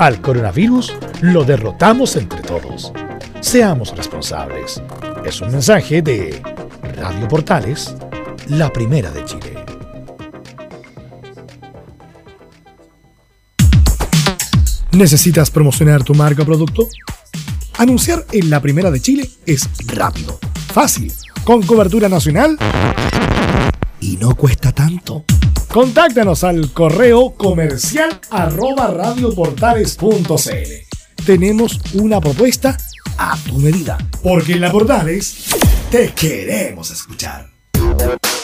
al coronavirus lo derrotamos entre todos. Seamos responsables. Es un mensaje de Radio Portales, la primera de Chile. ¿Necesitas promocionar tu marca o producto? Anunciar en la primera de Chile es rápido, fácil, con cobertura nacional y no cuesta tanto. Contáctanos al correo comercial arroba radioportales.cl. Tenemos una propuesta a tu medida, porque en la Portales te queremos escuchar.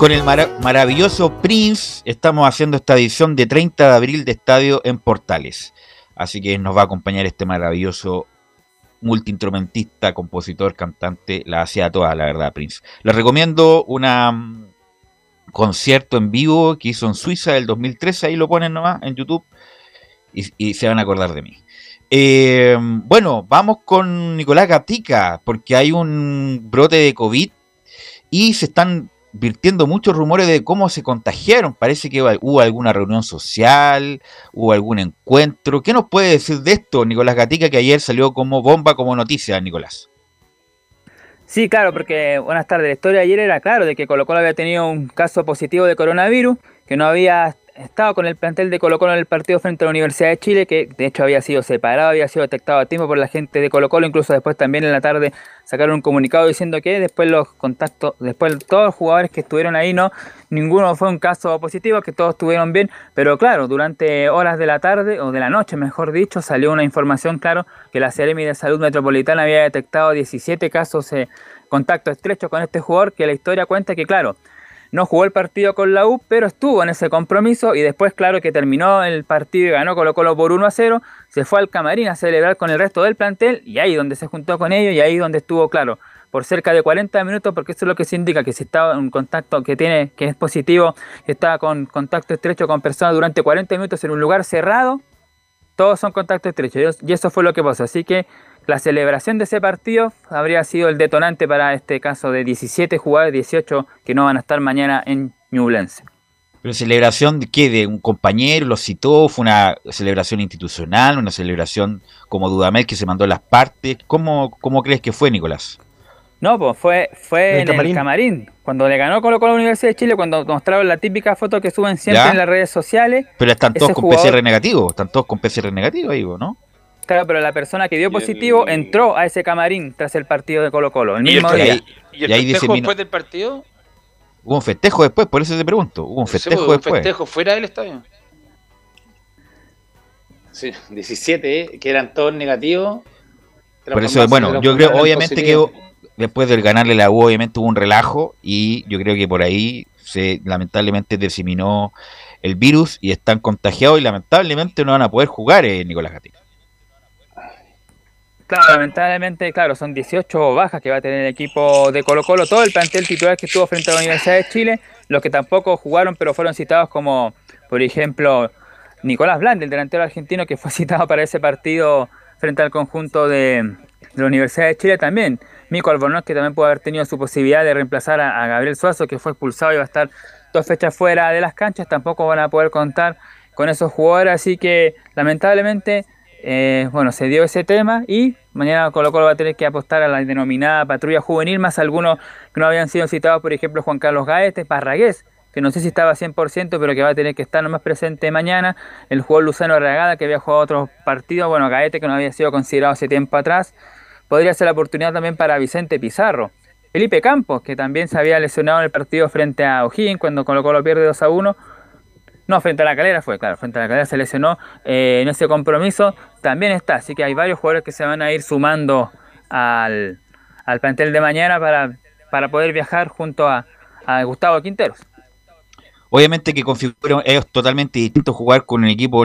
Con el mara- maravilloso Prince estamos haciendo esta edición de 30 de abril de Estadio en Portales. Así que nos va a acompañar este maravilloso multiinstrumentista, compositor, cantante, la hacía toda, la verdad, Prince. Les recomiendo un concierto en vivo que hizo en Suiza del 2013, ahí lo ponen nomás en YouTube y, y se van a acordar de mí. Eh, bueno, vamos con Nicolás Gatica, porque hay un brote de COVID y se están virtiendo muchos rumores de cómo se contagiaron. Parece que hubo alguna reunión social, hubo algún encuentro. ¿Qué nos puede decir de esto, Nicolás Gatica, que ayer salió como bomba, como noticia, Nicolás? Sí, claro, porque buenas tardes. La historia de ayer era claro de que Colo Colo había tenido un caso positivo de coronavirus, que no había estado con el plantel de Colo Colo en el partido frente a la Universidad de Chile, que de hecho había sido separado, había sido detectado a tiempo por la gente de Colo Colo, incluso después también en la tarde sacaron un comunicado diciendo que después los contactos, después todos los jugadores que estuvieron ahí, no, ninguno fue un caso positivo, que todos estuvieron bien, pero claro, durante horas de la tarde, o de la noche mejor dicho, salió una información, claro, que la Seremi de Salud Metropolitana había detectado 17 casos de contacto estrecho con este jugador, que la historia cuenta que, claro, no jugó el partido con la U, pero estuvo en ese compromiso y después, claro, que terminó el partido y ganó Colo Colo por 1 a 0, se fue al camarín a celebrar con el resto del plantel y ahí donde se juntó con ellos y ahí donde estuvo, claro, por cerca de 40 minutos, porque eso es lo que se indica, que si está en contacto, que tiene, que es positivo, está con contacto estrecho con personas durante 40 minutos en un lugar cerrado, todos son contactos estrechos y eso fue lo que pasó. Así que la celebración de ese partido habría sido el detonante para este caso de 17 jugadores, 18 que no van a estar mañana en Ñublense. ¿Pero celebración de qué? ¿De un compañero? ¿Lo citó? ¿Fue una celebración institucional? ¿Una celebración como Dudamel que se mandó las partes? ¿Cómo, cómo crees que fue, Nicolás? No, pues fue, fue ¿En el en camarín? el camarín. Cuando le ganó Colo Colo a la Universidad de Chile, cuando mostraron la típica foto que suben siempre ¿Ya? en las redes sociales. Pero están todos con jugador- PCR negativo. Están todos con PCR negativo ahí, ¿no? Claro, pero la persona que dio positivo entró a ese camarín tras el partido de Colo Colo, el ¿Y el, mismo Y día. ahí- y el y ahí festejo después del partido? Hubo un festejo después, por eso te pregunto. Hubo un Sí, festejo pues, un después. festejo fuera del estadio. Sí, 17, ¿eh? que eran todos negativos. Por eso, bueno, yo creo, obviamente que después de ganarle la U, obviamente hubo un relajo y yo creo que por ahí se lamentablemente diseminó el virus y están contagiados y lamentablemente no van a poder jugar, eh, Nicolás Gatica. Claro, lamentablemente, claro, son 18 bajas que va a tener el equipo de Colo Colo, todo el plantel titular que estuvo frente a la Universidad de Chile, los que tampoco jugaron pero fueron citados como, por ejemplo, Nicolás Blandi, el delantero argentino que fue citado para ese partido frente al conjunto de, la Universidad de Chile también. Mico Albornoz, que también puede haber tenido su posibilidad de reemplazar a, a Gabriel Suazo, que fue expulsado y va a estar dos fechas fuera de las canchas, tampoco van a poder contar con esos jugadores, así que lamentablemente eh, bueno, se dio ese tema y mañana Colo Colo va a tener que apostar a la denominada patrulla juvenil, más algunos que no habían sido citados, por ejemplo, Juan Carlos Gaete, Parragués, que no sé si estaba 100%, pero que va a tener que estar nomás presente mañana. El jugador Luzano Arragada, que había jugado otros partidos, bueno, Gaete, que no había sido considerado hace tiempo atrás. Podría ser la oportunidad también para Vicente Pizarro. Felipe Campos, que también se había lesionado en el partido frente a O'Higgins cuando Colo Colo pierde 2 a 1. No, frente a la calera fue, claro, frente a la calera se lesionó eh, en ese compromiso. También está, así que hay varios jugadores que se van a ir sumando al, al plantel de mañana para, para poder viajar junto a, a Gustavo Quinteros. Obviamente que configuran es totalmente distinto jugar con un equipo,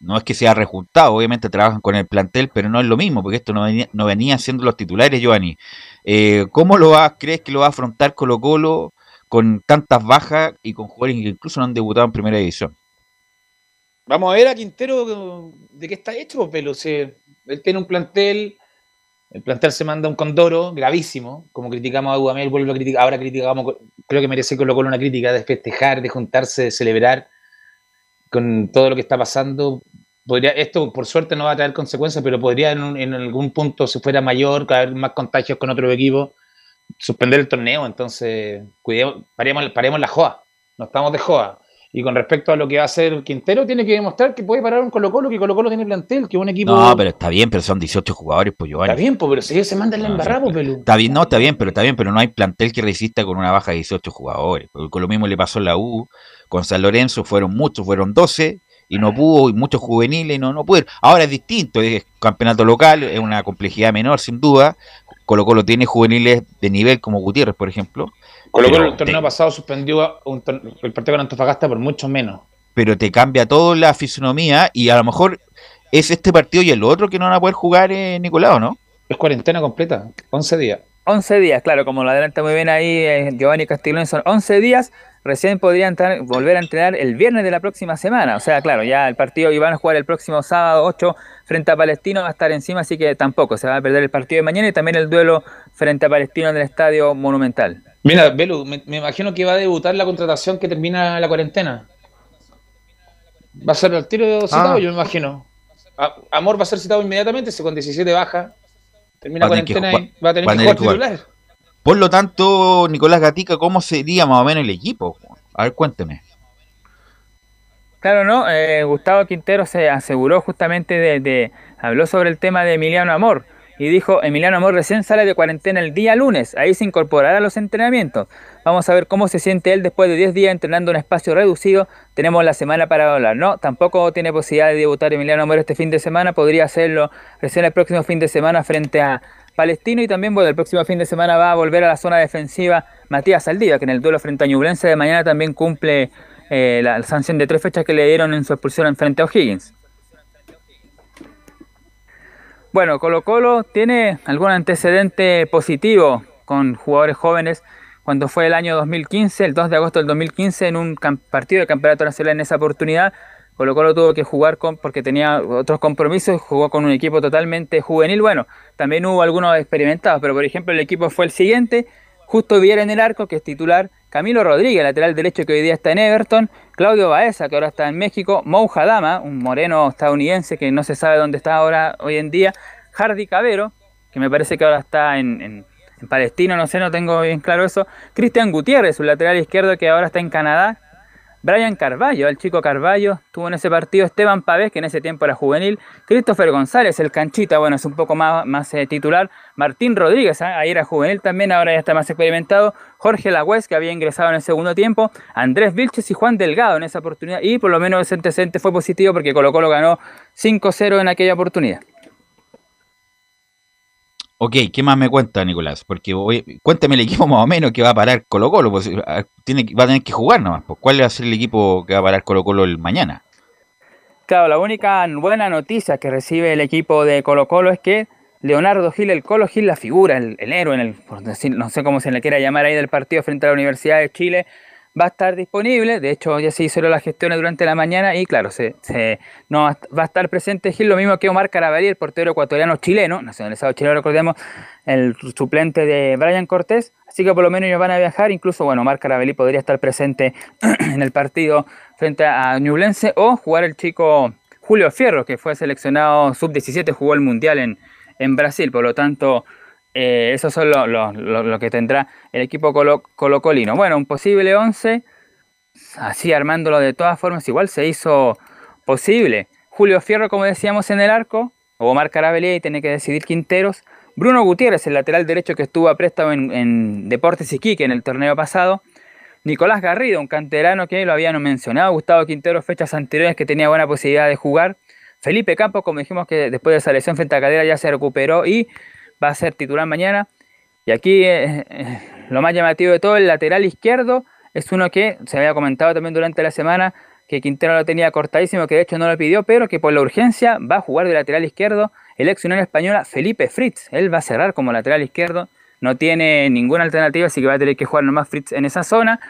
no es que sea rejuntado, obviamente trabajan con el plantel, pero no es lo mismo, porque esto no venía, no venía siendo los titulares, Giovanni. Eh, ¿Cómo lo va, crees que lo va a afrontar Colo Colo con tantas bajas y con jugadores que incluso no han debutado en primera división? Vamos a ver a Quintero de qué está hecho, pero si él tiene un plantel, el plantel se manda un condoro gravísimo, como criticamos a Dudamel, vuelvo a criticar, ahora criticamos, creo que merece Colo Colo una crítica de festejar, de juntarse, de celebrar con todo lo que está pasando. Podría, esto por suerte no va a traer consecuencias, pero podría en, un- en algún punto, si fuera mayor, haber más contagios con otro equipo, suspender el torneo. Entonces, cuidemos, paremos, paremos la joa, no estamos de joa. Y con respecto a lo que va a hacer Quintero, tiene que demostrar que puede parar un Colo Colo, que Colo Colo tiene plantel, que es un equipo... No, pero está bien, pero son 18 jugadores, pues Giovanni. Está bien, pues, pero si ellos se mandan la embarrada, pues, Pelu. Está bien, no, está bien, pero está bien, pero no hay plantel que resista con una baja de 18 jugadores. Porque Con lo mismo le pasó en la U, con San Lorenzo fueron muchos, fueron 12 y no pudo, y muchos juveniles no, no pudieron. Ahora es distinto, es campeonato local, es una complejidad menor, sin duda. Colo Colo tiene juveniles de nivel como Gutiérrez, por ejemplo. Colo Colo pero el torneo pasado suspendió un el partido con Antofagasta por mucho menos. pero te cambia todo la fisonomía y a lo mejor es este partido y el otro que no van a poder jugar eh, Nicolau, ¿no? Es cuarentena completa, 11 días. 11 días, claro, como lo adelanta muy bien ahí eh, Giovanni Castiglione, son 11 días. Recién podrían volver a entrenar el viernes de la próxima semana. O sea, claro, ya el partido iban a jugar el próximo sábado 8 frente a Palestino, va a estar encima, así que tampoco se va a perder el partido de mañana y también el duelo frente a Palestino en el Estadio Monumental. Mira, Belu, me, me imagino que va a debutar la contratación que termina la cuarentena. Va a ser el tiro citado, Ah. yo me imagino. A- Amor va a ser citado inmediatamente, si con 17 baja. Termina Va que cuarentena y va a tener va a que tener jugar que jugar. titular. Por lo tanto, Nicolás Gatica, ¿cómo sería más o menos el equipo? A ver, cuénteme. Claro, ¿no? Eh, Gustavo Quintero se aseguró justamente de, habló sobre el tema de Emiliano Amor y dijo, Emiliano Amor recién sale de cuarentena el día lunes, ahí se incorporará a los entrenamientos. Vamos a ver cómo se siente él después de 10 días entrenando en espacio reducido. Tenemos la semana para hablar. No, tampoco tiene posibilidad de debutar Emiliano Amor este fin de semana, podría hacerlo recién el próximo fin de semana frente a Palestino y también bueno, el próximo fin de semana va a volver a la zona defensiva Matías Saldivia, que en el duelo frente a Ñublense de mañana también cumple eh, la, sanción de tres fechas que le dieron en su expulsión en frente a O'Higgins. Bueno, Colo Colo tiene algún antecedente positivo con jugadores jóvenes cuando fue el año 2015, el 2 de agosto del 2015, en un partido de campeonato nacional en esa oportunidad. Colo Colo tuvo que jugar con, porque tenía otros compromisos, jugó con un equipo totalmente juvenil. Bueno, también hubo algunos experimentados, pero por ejemplo el equipo fue el siguiente, Justo Viera en el arco, que es titular, Camilo Rodríguez, lateral derecho que hoy día está en Everton, Claudio Baeza, que ahora está en México, Mou Hadama, un moreno estadounidense que no se sabe dónde está ahora hoy en día, Hardy Cabero, que me parece que ahora está en, en- Palestino, no sé, no tengo bien claro eso, Cristian Gutiérrez, un lateral izquierdo que ahora está en Canadá, Brian Carballo, el chico Carballo, tuvo en ese partido. Esteban Pavés, que en ese tiempo era juvenil, Christopher González, el canchita, bueno, es un poco más, más eh, titular, Martín Rodríguez, ah, ahí era juvenil también, ahora ya está más experimentado, Jorge Lagüez, que había ingresado en el segundo tiempo, Andrés Vilches y Juan Delgado en esa oportunidad, y por lo menos ese antecedente fue positivo porque Colo Colo ganó 5-0 en aquella oportunidad. Ok, ¿qué más me cuenta, Nicolás? Porque voy, cuéntame el equipo más o menos que va a parar Colo Colo. Pues, ah, tiene, va a tener que jugar nomás. Pues, ¿Cuál va a ser el equipo que va a parar Colo Colo el mañana? Claro, la única buena noticia que recibe el equipo de Colo Colo es que Leonardo Gil, el Colo Gil, la figura, el, el héroe, en el, por decir- no sé cómo se le quiera llamar ahí del partido frente a la Universidad de Chile, va a estar disponible. De hecho, ya se hicieron las gestiones durante la mañana y claro, se, se- no va a- estar presente Gil, lo mismo que Omar Carabalí, el portero ecuatoriano chileno, nacionalizado chileno, recordemos, el suplente de Brian Cortés. Así que por lo menos ellos van a viajar. Incluso, bueno, Omar Carabalí podría estar presente en el partido frente a Ñublense o jugar el chico Julio Fierro, que fue seleccionado sub-17, jugó el Mundial en, en Brasil, por lo tanto, eh, eso son lo, lo- lo- lo que tendrá el equipo colo, colocolino. Bueno, un posible 11, así armándolo de todas formas, igual se hizo posible. Julio Fierro, como decíamos en el arco, Omar Carabelía y tiene que decidir Quinteros. Bruno Gutiérrez, el lateral derecho que estuvo a préstamo en, en Deportes Iquique en el torneo pasado. Nicolás Garrido, un canterano que lo habían mencionado. Gustavo Quinteros, fechas anteriores que tenía buena posibilidad de jugar. Felipe Campos, como dijimos que después de esa lesión frente a Cadera ya se recuperó y va a ser titular mañana. Y aquí eh, eh, lo más llamativo de todo, el lateral izquierdo, es uno que se había comentado también durante la semana que Quintero lo tenía cortadísimo, que de hecho no lo pidió, pero que por la urgencia va a jugar de lateral izquierdo el ex Unión Española Felipe Fritz. Él va a cerrar como lateral izquierdo, no tiene ninguna alternativa, así que va a tener que jugar nomás Fritz en esa zona.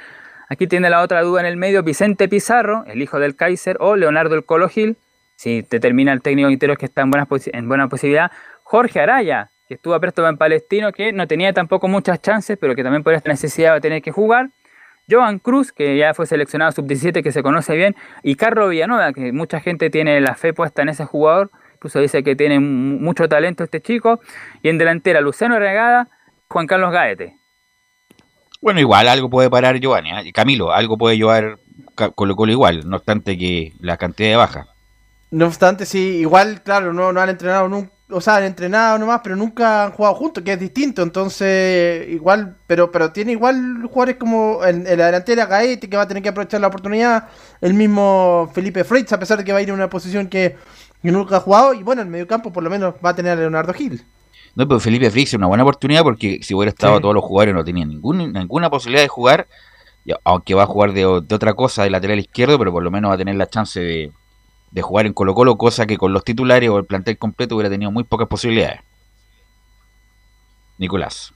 Aquí tiene la otra duda en el medio, Vicente Pizarro, el hijo del Kaiser, o Leonardo El Colo Gil, si determina el técnico Quintero que está en, buena en buena posibilidad. Jorge Araya, que estuvo a préstamo en Palestino, que no tenía tampoco muchas chances, pero que también por esta necesidad va a tener que jugar. Joan Cruz, que ya fue seleccionado sub-17, que se conoce bien, y Carlos Villanueva, que mucha gente tiene la fe puesta en ese jugador, incluso dice que tiene mu- mucho talento este chico, y en delantera Luciano Regada, Juan Carlos Gaete. Bueno, igual algo puede parar Giovanni. ¿eh? Camilo, algo puede llevar Colo Colo igual, no obstante que la cantidad de baja. No obstante, sí, igual, claro, no, no han entrenado nunca, o sea, han entrenado nomás, pero nunca han jugado juntos, que es distinto, entonces, igual, pero pero tiene igual jugadores como en, en la delantera Gaete, que va a tener que aprovechar la oportunidad, el mismo Felipe Fritz, a pesar de que va a ir en una posición que, que nunca ha jugado, y bueno, en medio campo por lo menos va a tener a Leonardo Gil. No, pero Felipe Frix es una buena oportunidad porque si hubiera estado Sí. todos los jugadores no tenían ningún, ninguna posibilidad de jugar, aunque va a jugar de, de otra cosa, de lateral izquierdo, pero por lo menos va a tener la chance de, de jugar en Colo Colo, cosa que con los titulares o el plantel completo hubiera tenido muy pocas posibilidades. Nicolás.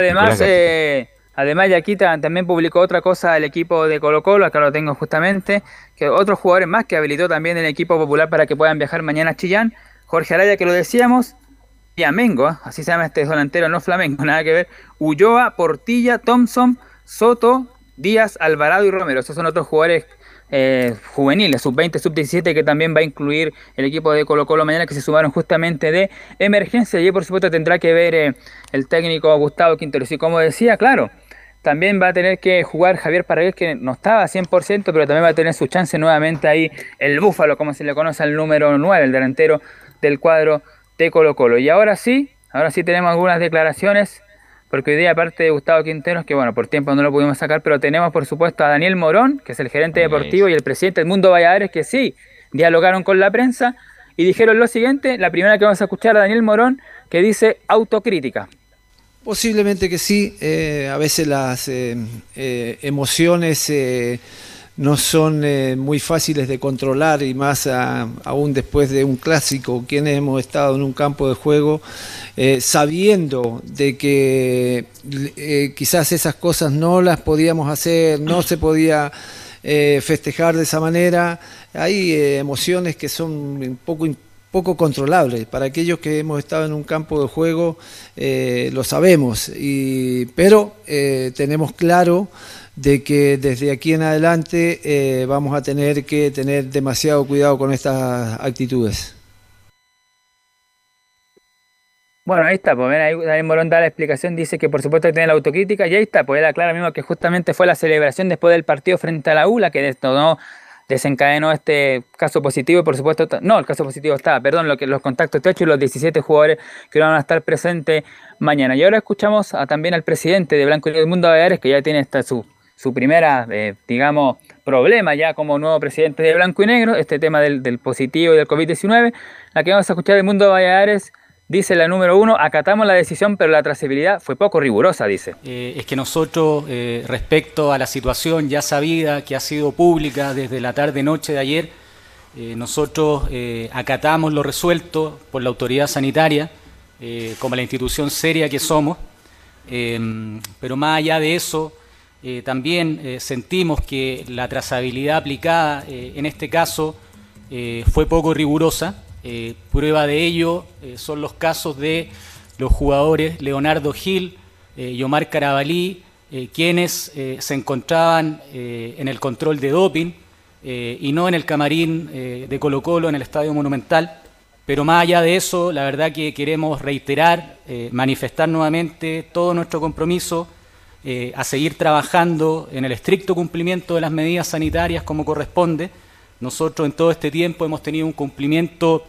Además, Nicolás eh, además Yaquita también publicó otra cosa el equipo de Colo Colo, acá lo tengo justamente, que otros jugadores más que habilitó también el equipo popular para que puedan viajar mañana a Chillán. Jorge Araya, que lo decíamos, y Amengo, ¿eh? así se llama este delantero, no Flamengo, nada que ver. Ulloa, Portilla, Thompson, Soto, Díaz, Alvarado y Romero. Esos son otros jugadores eh, juveniles, sub-20, sub-17, que también va a incluir el equipo de Colo Colo mañana, que se sumaron justamente de emergencia. Y por supuesto tendrá que ver eh, el técnico Gustavo Quinteros. Y como decía, claro, también va a tener que jugar Javier Paragués, que no estaba 100%, pero también va a tener su chance nuevamente ahí el Búfalo, como se le conoce al número 9, el delantero del cuadro de Colo Colo. Y ahora sí, ahora sí tenemos algunas declaraciones, porque hoy día aparte de Gustavo Quinteros, que bueno, por tiempo no lo pudimos sacar, pero tenemos por supuesto a Daniel Morón, que es el gerente deportivo y el presidente del Mundo Valladares, que sí, dialogaron con la prensa y dijeron lo siguiente, la primera que vamos a escuchar a Daniel Morón, que dice autocrítica. Posiblemente que sí, eh, a veces las eh, eh, emociones eh, no son eh, muy fáciles de controlar y más aún después de un clásico, quienes hemos estado en un campo de juego eh, sabiendo de que eh, quizás esas cosas no las podíamos hacer, no se podía festejar de esa manera, hay emociones que son un poco poco controlables. Para aquellos que hemos estado en un campo de juego, lo sabemos, y, pero tenemos claro de que desde aquí en adelante eh, vamos a tener que tener demasiado cuidado con estas actitudes. Bueno, ahí está, pues ahí Daniel Morón da la explicación, dice que por supuesto que tiene la autocrítica, y ahí está, pues él aclara mismo que justamente fue la celebración después del partido frente a la U la que detonó, desencadenó este caso positivo, por supuesto, no, el caso positivo estaba, perdón, los contactos estrechos y los 17 jugadores que van a estar presentes mañana. Y ahora escuchamos también al presidente de Blanco y del Mundo Baleares, que ya tiene esta su, su primera, eh, digamos, problema ya como nuevo presidente de Blanco y Negro, este tema del, positivo y del COVID-19, la que vamos a escuchar del Mundo Baleares Dice la número uno, acatamos la decisión, pero la trazabilidad fue poco rigurosa, dice. Eh, es que nosotros, eh, respecto a la situación ya sabida, que ha sido pública desde la tarde-noche de ayer, nosotros acatamos lo resuelto por la autoridad sanitaria, como la institución seria que somos, pero más allá de eso, eh, también eh, sentimos que la trazabilidad aplicada eh, en este caso fue poco rigurosa. Prueba de ello son los casos de los jugadores Leonardo Gil y Omar Carabalí, quienes se encontraban en el control de doping y no en el camarín de Colo Colo en el Estadio Monumental. Pero más allá de eso, la verdad que queremos reiterar, manifestar nuevamente todo nuestro compromiso eh, a seguir trabajando en el estricto cumplimiento de las medidas sanitarias como corresponde. Nosotros en todo este tiempo hemos tenido un cumplimiento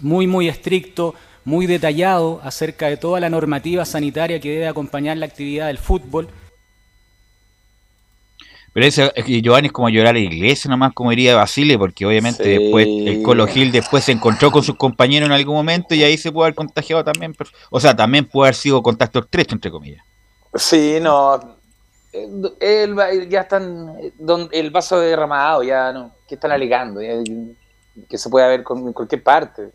muy, muy estricto, muy detallado acerca de toda la normativa sanitaria que debe acompañar la actividad del fútbol. Pero ese, es que Giovanni es como llorar a la iglesia nomás, como diría Basile, porque obviamente Sí. después el Colo Gil después se encontró con sus compañeros en algún momento y ahí se pudo haber contagiado también. pero- o sea, también puede haber sido contacto estrecho, entre comillas. Sí, no. eh, El, el- ya están. eh, don- El vaso derramado, ya no. ¿Qué están alegando? Ya, que se puede ver con, en cualquier parte.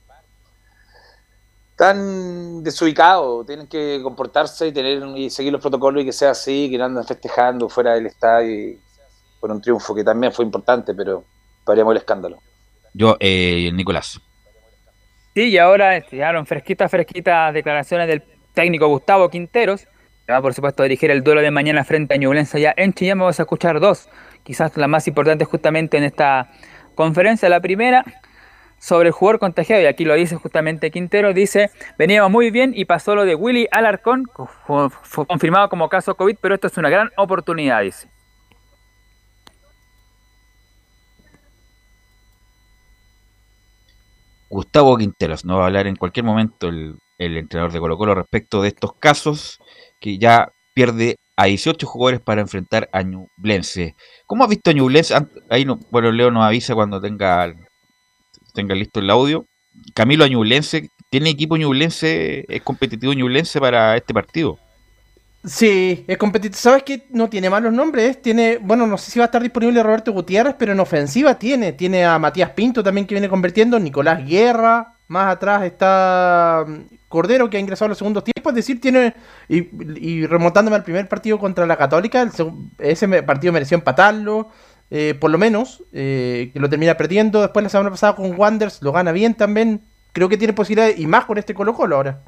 Están desubicados, tienen que comportarse y tener y seguir los protocolos y que sea así, que no anden festejando fuera del estadio y por un triunfo que también fue importante, pero paríamos el escándalo. Yo, eh, Nicolás. Sí, y ahora llegaron fresquitas, fresquitas declaraciones del técnico Gustavo Quinteros, va por supuesto a dirigir el duelo de mañana frente a Ñublense allá en Chillán. Vamos a escuchar dos, quizás la más importante justamente en esta conferencia. La primera, sobre el jugador contagiado, y aquí lo dice justamente Quintero, dice, veníamos muy bien y pasó lo de Willy Alarcón, fue, confirmado como caso COVID, pero esto es una gran oportunidad, dice. Gustavo Quinteros nos va a hablar en cualquier momento el entrenador de Colo Colo respecto de estos casos que ya pierde a 18 jugadores para enfrentar a Ñublense. ¿Cómo has visto a Ñublense? Ahí no, bueno, Leo nos avisa cuando tenga, tenga listo el audio. Camilo Ñublense, ¿tiene equipo Ñublense, es competitivo Ñublense para este partido? Sí, es competitivo. ¿Sabes qué? No tiene malos nombres. Tiene, bueno, no sé si va a estar disponible Roberto Gutiérrez, pero en ofensiva tiene. Tiene a Matías Pinto también que viene convirtiendo, Nicolás Guerra. Más atrás está mm, Cordero que ha ingresado a los segundos tiempos. Es decir, tiene. Y, y remontándome al primer partido contra la Católica, el ese partido mereció empatarlo. eh, por lo menos, eh, que lo termina perdiendo. Después la semana pasada con Wanders lo gana bien también. Creo que tiene posibilidades y más con este Colo Colo ahora.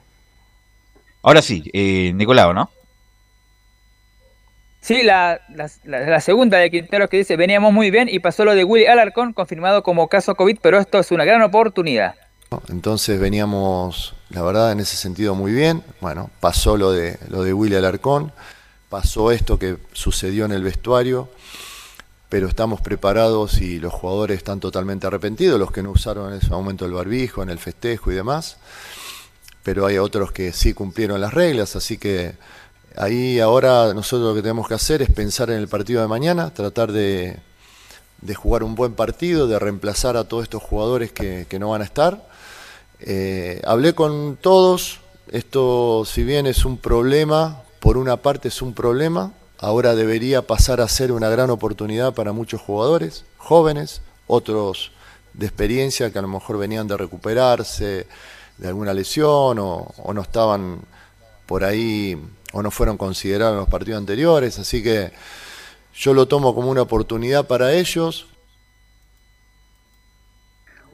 Ahora sí, eh, Nicolau, ¿no? Sí, la, la- la- la segunda de Quinteros que dice, veníamos muy bien y pasó lo de Willy Alarcón, confirmado como caso COVID, pero esto es una gran oportunidad. Entonces veníamos, la verdad, en ese sentido muy bien. Bueno, pasó lo de, lo de Willy Alarcón, pasó esto que sucedió en el vestuario, pero estamos preparados y los jugadores están totalmente arrepentidos, los que no usaron en ese momento el barbijo, en el festejo y demás. Pero hay otros que sí cumplieron las reglas, así que ahí ahora nosotros lo que tenemos que hacer es pensar en el partido de mañana, tratar de, de jugar un buen partido, de reemplazar a todos estos jugadores que, que no van a estar. Eh, hablé con todos, esto si bien es un problema, por una parte es un problema, ahora debería pasar a ser una gran oportunidad para muchos jugadores, jóvenes, otros de experiencia que a lo mejor venían de recuperarse de alguna lesión o, o no estaban por ahí o no fueron considerados en los partidos anteriores, así que yo lo tomo como una oportunidad para ellos,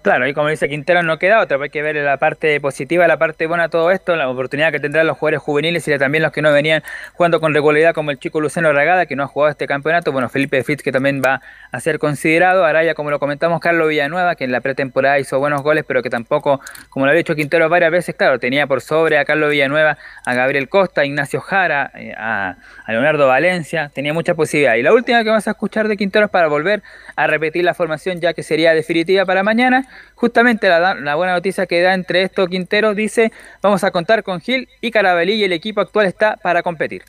Claro, y como dice Quintero, no queda otra, hay que ver la parte positiva, la parte buena de todo esto, la oportunidad que tendrán los jugadores juveniles y también los que no venían jugando con regularidad, como el chico Luciano Ragada, que no ha jugado este campeonato, bueno, Felipe Fitz, que también va a ser considerado, Araya, como lo comentamos, Carlos Villanueva, que en la pretemporada hizo buenos goles, pero que tampoco, como lo había dicho Quintero varias veces, claro, tenía por sobre a Carlos Villanueva, a Gabriel Costa, a Ignacio Jara, eh, a, a Leonardo Valencia, tenía mucha posibilidad. Y la última que vamos a escuchar de Quintero es para volver a repetir la formación, ya que sería definitiva para mañana, justamente la, buena noticia que da entre esto Quintero dice, vamos a contar con Gil y Carabelí y el equipo actual está para competir.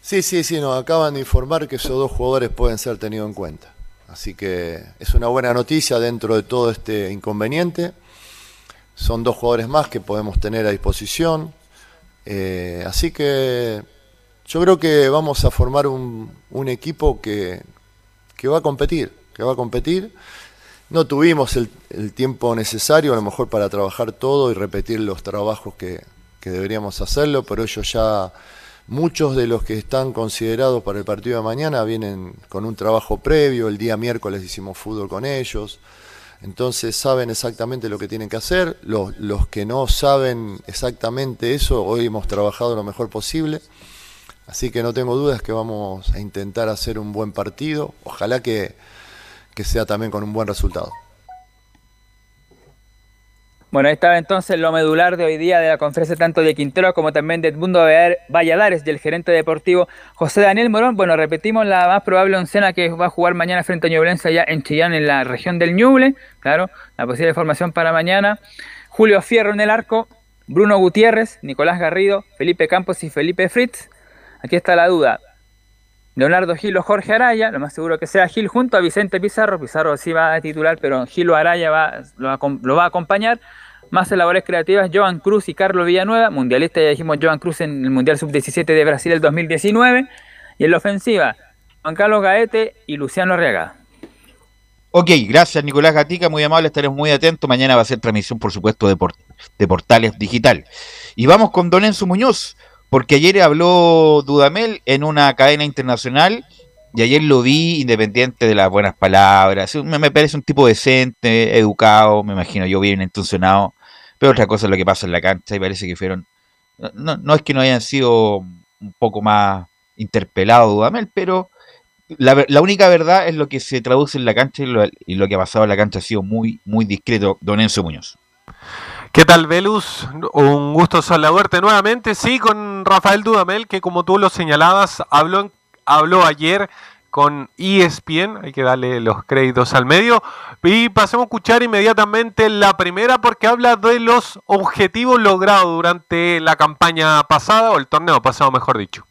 Sí, sí, sí, nos acaban de informar que esos dos jugadores pueden ser tenidos en cuenta. Así que es una buena noticia dentro de todo este inconveniente. Son dos jugadores más que podemos tener a disposición. Eh, así que yo creo que vamos a formar un, un equipo que, que va a competir, que va a competir. No tuvimos el, tiempo necesario a lo mejor para trabajar todo y repetir los trabajos que, deberíamos hacerlo, pero ellos ya, muchos de los que están considerados para el partido de mañana vienen con un trabajo previo, el día miércoles hicimos fútbol con ellos, entonces saben exactamente lo que tienen que hacer, los que no saben exactamente eso, hoy hemos trabajado lo mejor posible, Así que no tengo dudas que vamos a intentar hacer un buen partido. Ojalá que, que sea también con un buen resultado. Bueno, ahí estaba entonces lo medular de hoy día de la conferencia tanto de Quintero como también de Edmundo Valladares del gerente deportivo José Daniel Morón. Bueno, repetimos la más probable oncena que va a jugar mañana frente a Ñublense allá en Chillán, en la región del Ñuble. Claro, la posible formación para mañana. Julio Fierro en el arco, Bruno Gutiérrez, Nicolás Garrido, Felipe Campos y Felipe Fritz. Aquí está la duda. Leonardo Gil o Jorge Araya, lo más seguro que sea Gil junto a Vicente Pizarro. Pizarro sí va a titular, pero Gil o Araya va, lo, va, a acompañar. Más en labores creativas, Joan Cruz y Carlos Villanueva, mundialista, ya dijimos Joan Cruz en el Mundial Sub-17 de Brasil el 2019. Y en la ofensiva, Juan Carlos Gaete y Luciano Arriaga. Ok, gracias Nicolás Gatica, muy amable, estaremos muy atentos. Mañana va a ser transmisión, por supuesto, de, de Portales Digital. Y vamos con Don Enzo Muñoz, porque ayer habló Dudamel en una cadena internacional y ayer lo vi independiente de las buenas palabras. Me, parece un tipo decente, educado, me imagino yo bien intencionado, pero otra cosa es lo que pasa en la cancha y parece que fueron... No, es que no hayan sido un poco más interpelados Dudamel, pero la, la, única verdad es lo que se traduce en la cancha y lo, y lo, que ha pasado en la cancha ha sido muy, muy discreto, don Enzo Muñoz. ¿Qué tal, Velus? Un gusto saludarte nuevamente. Sí, con Rafael Dudamel, que como tú lo señalabas, habló, habló ayer con ESPN, hay que darle los créditos al medio. Y pasemos a escuchar inmediatamente la primera porque habla de los objetivos logrados durante la campaña pasada, o el torneo pasado, mejor dicho.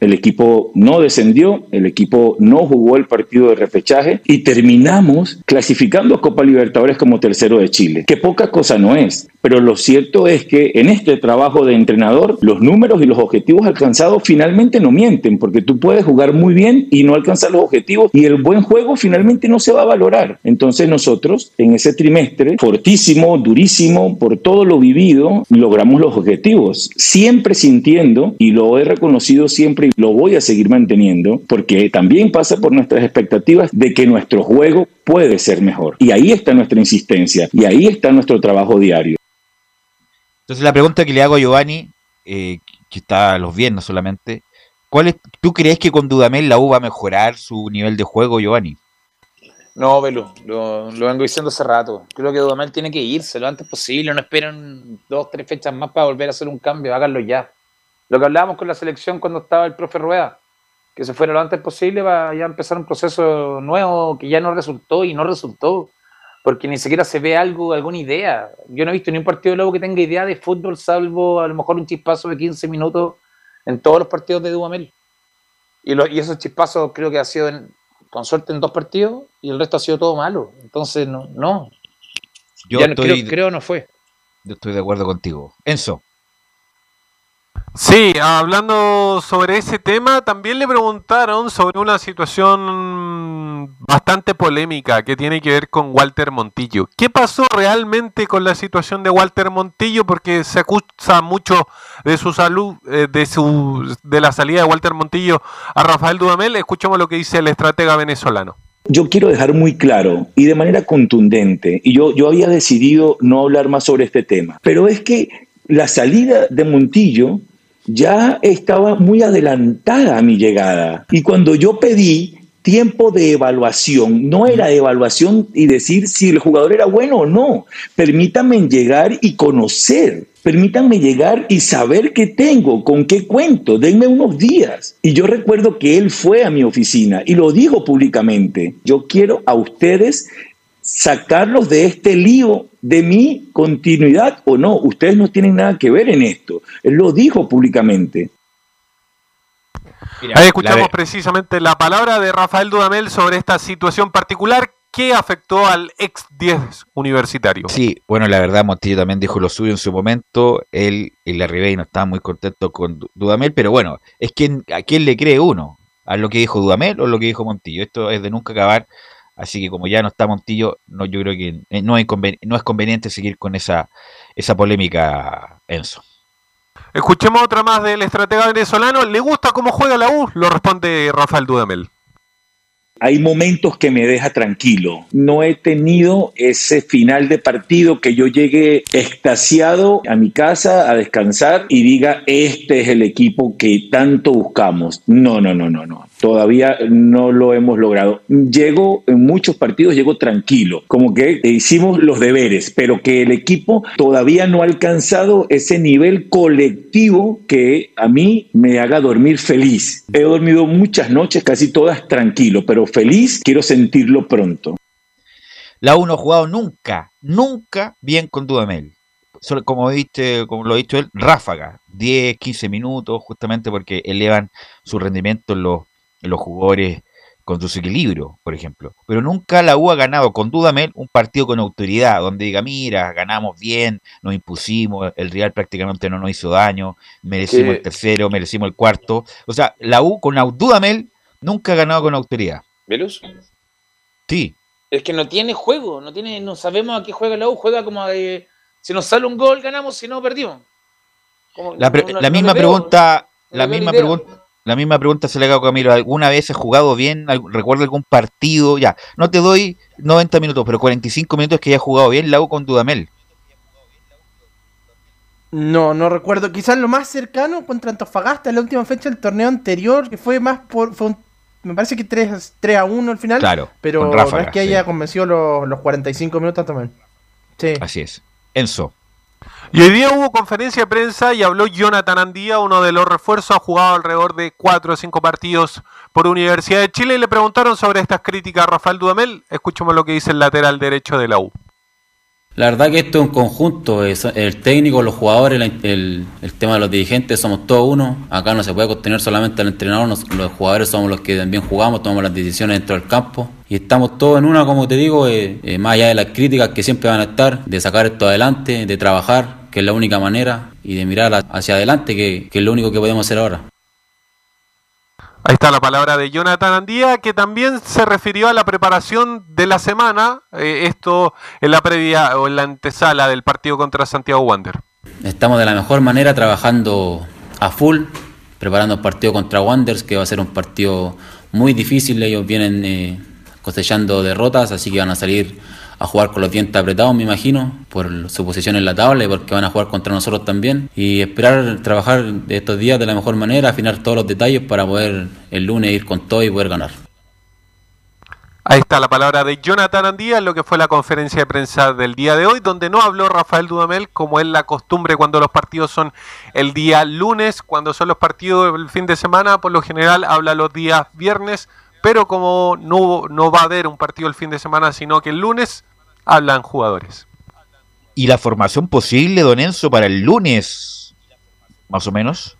El equipo no descendió, el equipo no jugó el partido de repechaje y terminamos clasificando a Copa Libertadores como tercero de Chile, que poca cosa no es. Pero lo cierto es que en este trabajo de entrenador, los números y los objetivos alcanzados finalmente no mienten, porque tú puedes jugar muy bien y no alcanzar los objetivos y el buen juego finalmente no se va a valorar. Entonces nosotros en ese trimestre, fortísimo, durísimo, por todo lo vivido, logramos los objetivos, siempre sintiendo, y lo he reconocido siempre y lo voy a seguir manteniendo, porque también pasa por nuestras expectativas de que nuestro juego puede ser mejor. Y ahí está nuestra insistencia, y ahí está nuestro trabajo diario. Entonces la pregunta que le hago a Giovanni, eh, que está a los viernes solamente, ¿cuál es, ¿tú crees que con Dudamel la U va a mejorar su nivel de juego, Giovanni? No, Velu, lo, lo, vengo diciendo hace rato. Creo que Dudamel tiene que irse lo antes posible, no esperen dos, tres fechas más para volver a hacer un cambio, háganlo ya. Lo que hablábamos con la selección cuando estaba el profe Rueda, que se fuera lo antes posible para ya empezar un proceso nuevo que ya no resultó y no resultó porque ni siquiera se ve algo, alguna idea. Yo no he visto ni un partido de Lobo que tenga idea de fútbol, salvo a lo mejor un chispazo de 15 minutos en todos los partidos de Dudamel. Y, lo, y esos chispazos creo que ha sido en, con suerte en dos partidos y el resto ha sido todo malo. Entonces, no. no. Yo ya estoy, creo, creo no fue. Yo estoy de acuerdo contigo. Enzo. Sí, hablando sobre ese tema, también le preguntaron sobre una situación bastante polémica que tiene que ver con Walter Montillo. ¿Qué pasó realmente con la situación de Walter Montillo? Porque se acusa mucho de su salud, eh, de su de la salida de Walter Montillo a Rafael Dudamel. Escuchemos lo que dice el estratega venezolano. Yo quiero dejar muy claro y de manera contundente, y yo, yo había decidido no hablar más sobre este tema, pero es que la salida de Montillo ya estaba muy adelantada a mi llegada. Y cuando yo pedí tiempo de evaluación, no era de evaluación y decir si el jugador era bueno o no. Permítanme llegar y conocer. Permítanme llegar y saber qué tengo, con qué cuento, denme unos días. Y yo recuerdo que él fue a mi oficina y lo dijo públicamente. Yo quiero a ustedes sacarlos de este lío de mi continuidad o no. Ustedes no tienen nada que ver en esto. Él lo dijo públicamente. Mira, Ahí escuchamos la precisamente la palabra de Rafael Dudamel sobre esta situación particular que afectó al ex 10 universitario. Sí, bueno, la verdad Montillo también dijo lo suyo en su momento. Él y la Ribey no estaban muy contentos con Dudamel, pero bueno, es que a quién le cree uno, a lo que dijo Dudamel o lo que dijo Montillo. Esto es de nunca acabar. Así que como ya no está Montillo, no, yo creo que no es, no es conveniente seguir con esa, esa polémica, Enzo. Escuchemos otra más del estratega venezolano. ¿Le gusta cómo juega la U? Lo responde Rafael Dudamel. Hay momentos que me deja tranquilo. No he tenido ese final de partido que yo llegue extasiado a mi casa a descansar y diga, este es el equipo que tanto buscamos. No, no, no, no, no. Todavía no lo hemos logrado. Llego en muchos partidos, llego tranquilo, como que hicimos los deberes, pero que el equipo todavía no ha alcanzado ese nivel colectivo que a mí me haga dormir feliz. He dormido muchas noches, casi todas tranquilo, pero feliz quiero sentirlo pronto. La U no ha jugado nunca, nunca bien con Dudamel. Como viste, como lo ha dicho él, ráfaga, 10, 15 minutos, justamente porque elevan su rendimiento en los, los jugadores con su equilibrio, por ejemplo. Pero nunca la U ha ganado con Dudamel un partido con autoridad, donde diga, mira, ganamos bien, nos impusimos, el Real prácticamente no nos hizo daño, merecimos el tercero, merecimos el cuarto. O sea, la U con Dudamel nunca ha ganado con autoridad. ¿Velus? Sí, Es que no tiene juego, no tiene, no sabemos a qué juega la U, juega como de si nos sale un gol ganamos, si no perdimos. Como- La, pre- no- no- la no misma pregunta, la misma pregunta, la misma pregunta se le hago a Camilo. ¿Alguna vez has jugado bien? ¿Al- ¿Recuerda algún partido? Ya, no te doy 90 minutos, pero 45 minutos que haya jugado bien la U con Dudamel. No, no recuerdo. Quizás lo más cercano contra Antofagasta en la última fecha del torneo anterior, que fue más por. Fue un- me parece que 3, 3 a 1 al final. Claro, Pero con no es que sí. haya convencido los, los 45 minutos también. Sí. Así es. Enzo. Y hoy día hubo conferencia de prensa y habló Jonathan Andía, uno de los refuerzos, ha jugado alrededor de 4 o 5 partidos por Universidad de Chile y le preguntaron sobre estas críticas a Rafael Dudamel. Escuchemos lo que dice el lateral derecho de la U. La verdad que esto es un conjunto, es el técnico, los jugadores, el, tema de los dirigentes, somos todos uno. Acá no se puede contener solamente al entrenador, los jugadores somos los que también jugamos, tomamos las decisiones dentro del campo. Y estamos todos en una, como te digo, eh, eh, más allá de las críticas que siempre van a estar, de sacar esto adelante, de trabajar, que es la única manera, y de mirar hacia adelante, que, que es lo único que podemos hacer ahora. Ahí está la palabra de Jonathan Andía, que también se refirió a la preparación de la semana, eh, esto en la previa o en la antesala del partido contra Santiago Wander. Estamos de la mejor manera trabajando a full, preparando el partido contra Wanderers, que va a ser un partido muy difícil. Ellos vienen eh, cosechando derrotas, así que van a salir a jugar con los dientes apretados, me imagino, por su posición en la tabla y porque van a jugar contra nosotros también. Y esperar trabajar estos días de la mejor manera, afinar todos los detalles para poder el lunes ir con todo y poder ganar. Ahí está la palabra de Jonathan Andía lo que fue la conferencia de prensa del día de hoy, donde no habló Rafael Dudamel, como es la costumbre cuando los partidos son el día lunes, cuando son los partidos el fin de semana, por lo general habla los días viernes, pero como no, no va a haber un partido el fin de semana, sino que el lunes hablan jugadores. ¿Y la formación posible, don Enzo, para el lunes? Más o menos.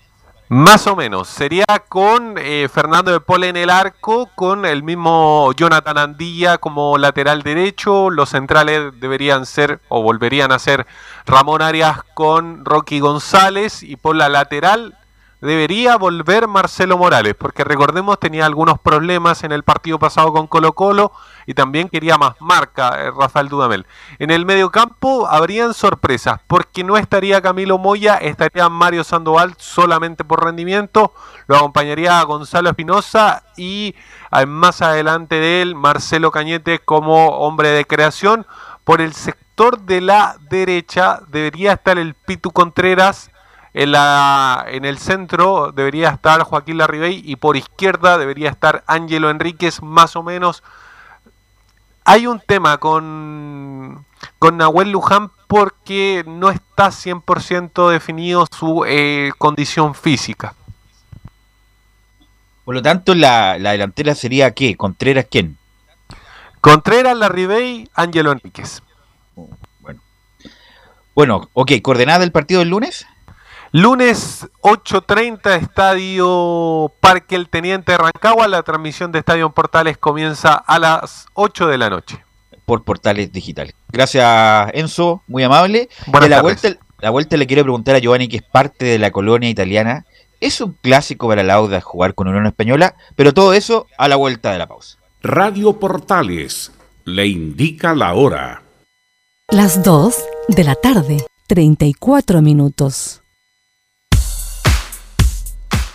Más o menos, sería con eh, Fernando de Pol en el arco, con el mismo Jonathan Andilla como lateral derecho, los centrales deberían ser o volverían a ser Ramón Arias con Rocky González y por la lateral debería volver Marcelo Morales, porque recordemos tenía algunos problemas en el partido pasado con Colo Colo y también quería más marca eh, Rafael Dudamel. En el medio campo habrían sorpresas, porque no estaría Camilo Moya, estaría Mario Sandoval solamente por rendimiento, lo acompañaría Gonzalo Espinosa y eh, más adelante de él Marcelo Cañete como hombre de creación. Por el sector de la derecha debería estar el Pitu Contreras, en, la, en el centro debería estar Joaquín Larribey y por izquierda debería estar Ángelo Enríquez, más o menos. Hay un tema con, con Nahuel Luján porque no está 100% definido su eh, condición física. Por lo tanto, la, la delantera sería ¿qué? ¿Contreras quién? Contreras, Larribey, Ángelo Enríquez. Bueno, ok, ¿coordenada del partido del lunes? Lunes 8.30, Estadio Parque El Teniente de Rancagua. La transmisión de Estadio en Portales comienza a las 8 de la noche. Por portales digitales. Gracias, Enzo, muy amable. Buenas de la tardes. vuelta, la vuelta le quiero preguntar a Giovanni, que es parte de la colonia italiana. Es un clásico para la Auda jugar con Unión Española, pero todo eso a la vuelta de la pausa. Radio Portales le indica la hora. Las 2 de la tarde, 34 minutos.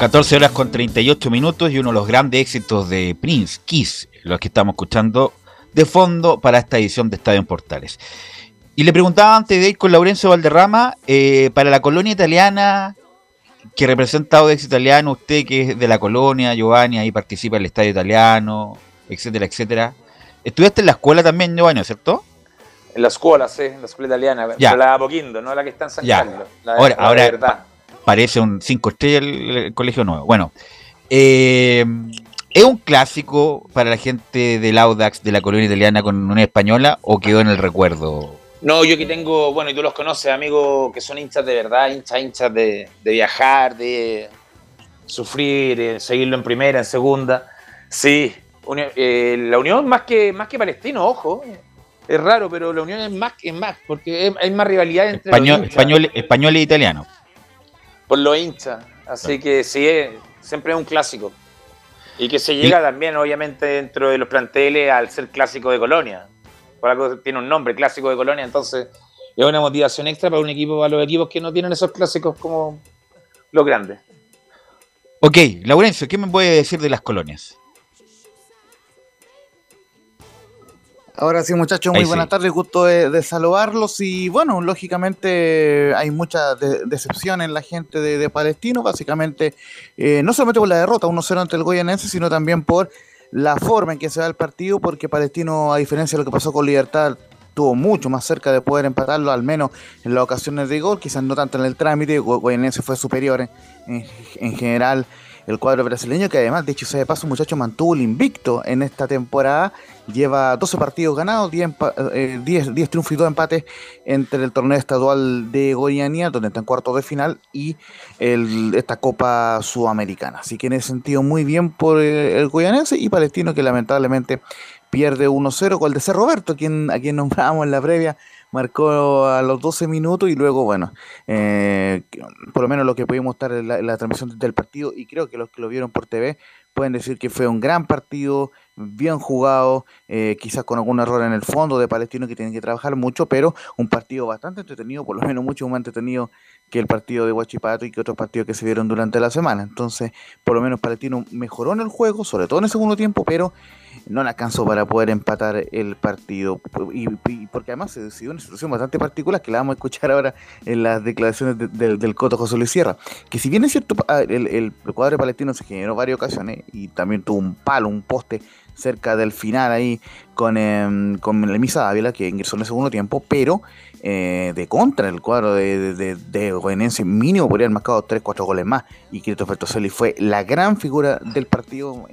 ...14 horas con 38 minutos... ...y uno de los grandes éxitos de Prince, Kiss... ...los que estamos escuchando de fondo... ...para esta edición de Estadio en Portales... Y le preguntaba antes de ir con Laurencio Valderrama... Eh, ...para la colonia italiana... ...que representa Audax Italiano... ...usted que es de la colonia, Giovanni... ...ahí participa en el Estadio Italiano... ...etcétera, etcétera... ¿Estudiaste en la escuela también, Giovanni, cierto? En la escuela, sí, en la escuela italiana, Ya. pero la de Apoquindo, no la que está en San Ya. Carlos. La de, Ahora, la de ahora verdad. Parece un 5 estrellas el, el colegio nuevo. Bueno, eh, ¿es un clásico para la gente del Audax de la colonia italiana con una española o quedó en el recuerdo? No, yo que tengo, bueno, y tú los conoces, amigos que son hinchas de verdad, hinchas, hinchas de, de viajar, de sufrir, eh, seguirlo en primera, en segunda. Sí, Uni- eh, la Unión más que, más que Palestino, ojo. Es raro, pero la Unión es más, es más porque es- hay más rivalidad entre Español, los hinchas. español, español e italiano. Por los hinchas. Así que sí, es- siempre es un clásico. Y que se llega también, obviamente, dentro de los planteles al ser clásico de Colonia. Por algo tiene un nombre, clásico de Colonia, entonces es una motivación extra para un equipo, para los equipos que no tienen esos clásicos como los grandes. Ok, Laurencio, ¿qué me puede decir de las colonias? Ahora sí, muchachos, Ahí muy sí. buenas tardes, gusto de, de saludarlos. Y bueno, lógicamente hay mucha de- decepción en la gente de, de Palestino, básicamente, eh, no solamente por la derrota 1-0 ante el Goyanense, sino también por la forma en que se da el partido, porque Palestino, a diferencia de lo que pasó con Libertad, estuvo mucho más cerca de poder empatarlo, al menos en las ocasiones de gol, quizás no tanto en el trámite, Goyenense fue superior en, en general el cuadro brasileño, que además, de hecho, se de paso, muchacho mantuvo el invicto en esta temporada. Lleva 12 partidos ganados, 10, 10, 10 triunfos y 2 empates entre el torneo estadual de Goiania, donde está en cuarto de final, y el, esta Copa Sudamericana. Así que en ese sentido, muy bien por el, el goianense y palestino, que lamentablemente pierde 1-0 con el de C. Roberto, quien, a quien nombrábamos en la previa marcó a los 12 minutos y luego, bueno, eh, por lo menos lo que pudimos estar en la, transmisión del partido y creo que los que lo vieron por TV pueden decir que fue un gran partido, bien jugado, eh, quizás con algún error en el fondo de Palestino que tienen que trabajar mucho, pero un partido bastante entretenido, por lo menos mucho más entretenido que el partido de Huachipato y que otros partidos que se vieron durante la semana. Entonces, por lo menos Palestino mejoró en el juego, sobre todo en el segundo tiempo, pero no le alcanzó para poder empatar el partido. Y, porque además se decidió una situación bastante particular que la vamos a escuchar ahora en las declaraciones del Coto José Luis Sierra. Que si bien es cierto, ah, el, el, cuadro palestino se generó varias ocasiones y también tuvo un palo, un poste cerca del final ahí con, eh, con Lemisa Ávila que ingresó en el segundo tiempo, pero eh, de contra el cuadro de, de, de, mínimo podría haber marcado 3-4 goles más y Christopher Toselli fue la gran figura del partido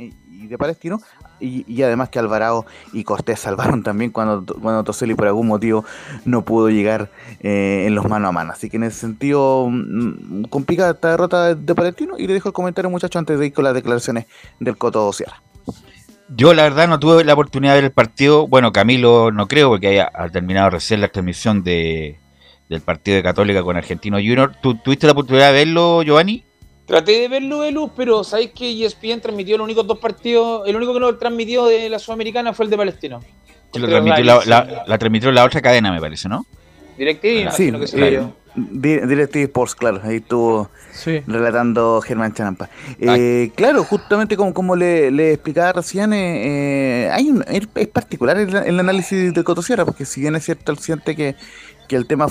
de Palestino y, además que Alvarado y Cortés salvaron también cuando, cuando Toselli por algún motivo no pudo llegar eh, en los mano a mano. Así que en ese sentido mm, complica esta derrota de Palestino y le dejo el comentario muchachos antes de ir con las declaraciones del Coto Sierra. Yo la verdad no tuve la oportunidad de ver el partido. Bueno, Camilo no creo porque haya terminado recién la transmisión de, del partido de Católica con Argentino Junior. ¿Tú tuviste la oportunidad de verlo, Giovanni? Traté de verlo de luz, pero sabéis que ESPN transmitió los únicos dos partidos, el único que no transmitió de la Sudamericana fue el de Palestino. Lo transmitió la, la, transmitió la otra cadena, me parece, ¿no? DirecTV, sí, que se eh, DirecTV Sports, claro, ahí estuvo relatando Germán Champa. Eh, claro, justamente como, como le, le explicaba recién, eh, eh hay un, es particular el, el análisis de Cotosierra, porque si bien es cierto, él siente que, que el tema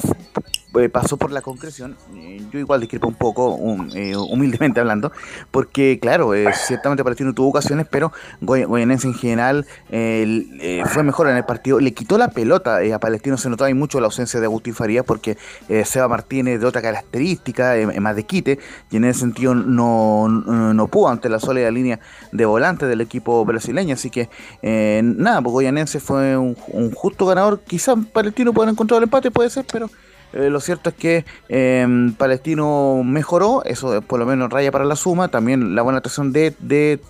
pasó por la concreción, eh, yo igual discrepo un poco, eh, humildemente hablando, porque claro, ciertamente Palestino tuvo ocasiones, pero Goyanense en general fue mejor en el partido, le quitó la pelota a Palestino, se notó ahí mucho la ausencia de Agustín Farías, porque Seba Martínez de otra característica, más de quite, y en ese sentido no, no, pudo ante la sólida línea de volante del equipo brasileño, así que nada, pues Goyanense fue un, justo ganador, quizás Palestino pueda encontrar el empate, puede ser, pero... Eh, lo cierto es que em, Palestino mejoró, eso por lo menos raya para la suma. También la buena actuación de, de,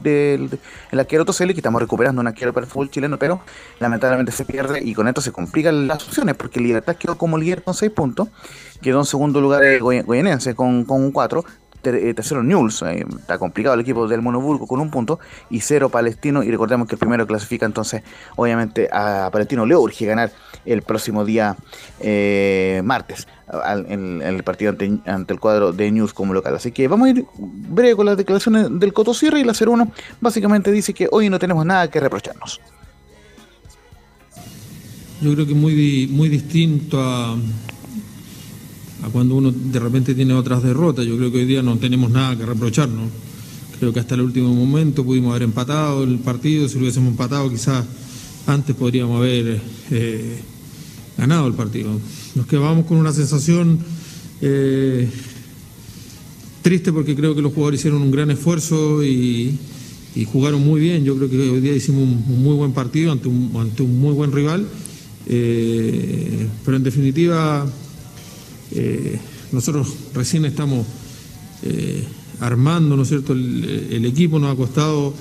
el arquero Toseli, que estamos recuperando un arquero para el fútbol chileno, pero lamentablemente se pierde y con esto se complican las opciones, porque Libertad quedó como líder con 6 puntos, quedó en segundo lugar Goyenense con, con 4, eh, tercero Newell's, eh, está complicado el equipo del Monoburgo con un punto, y cero Palestino, y recordemos que el primero clasifica entonces, obviamente, a Palestino le urge ganar el próximo día eh, martes el partido ante, el cuadro de News como local. Así que vamos a ir breve con las declaraciones del Coto Sierra y la 01 básicamente dice que hoy no tenemos nada que reprocharnos. Yo creo que muy, muy distinto a, a cuando uno de repente tiene otras derrotas. Yo creo que hoy día no tenemos nada que reprocharnos. Creo que hasta el último momento pudimos haber empatado el partido. Si lo hubiésemos empatado, quizás antes podríamos haber eh, ganado el partido. Nos quedamos con una sensación eh, triste porque creo que los jugadores hicieron un gran esfuerzo y, jugaron muy bien. Yo creo que hoy día hicimos un, muy buen partido ante un, muy buen rival. Eh, pero en definitiva eh, nosotros recién estamos eh, armando, ¿no es cierto? El, equipo nos ha costado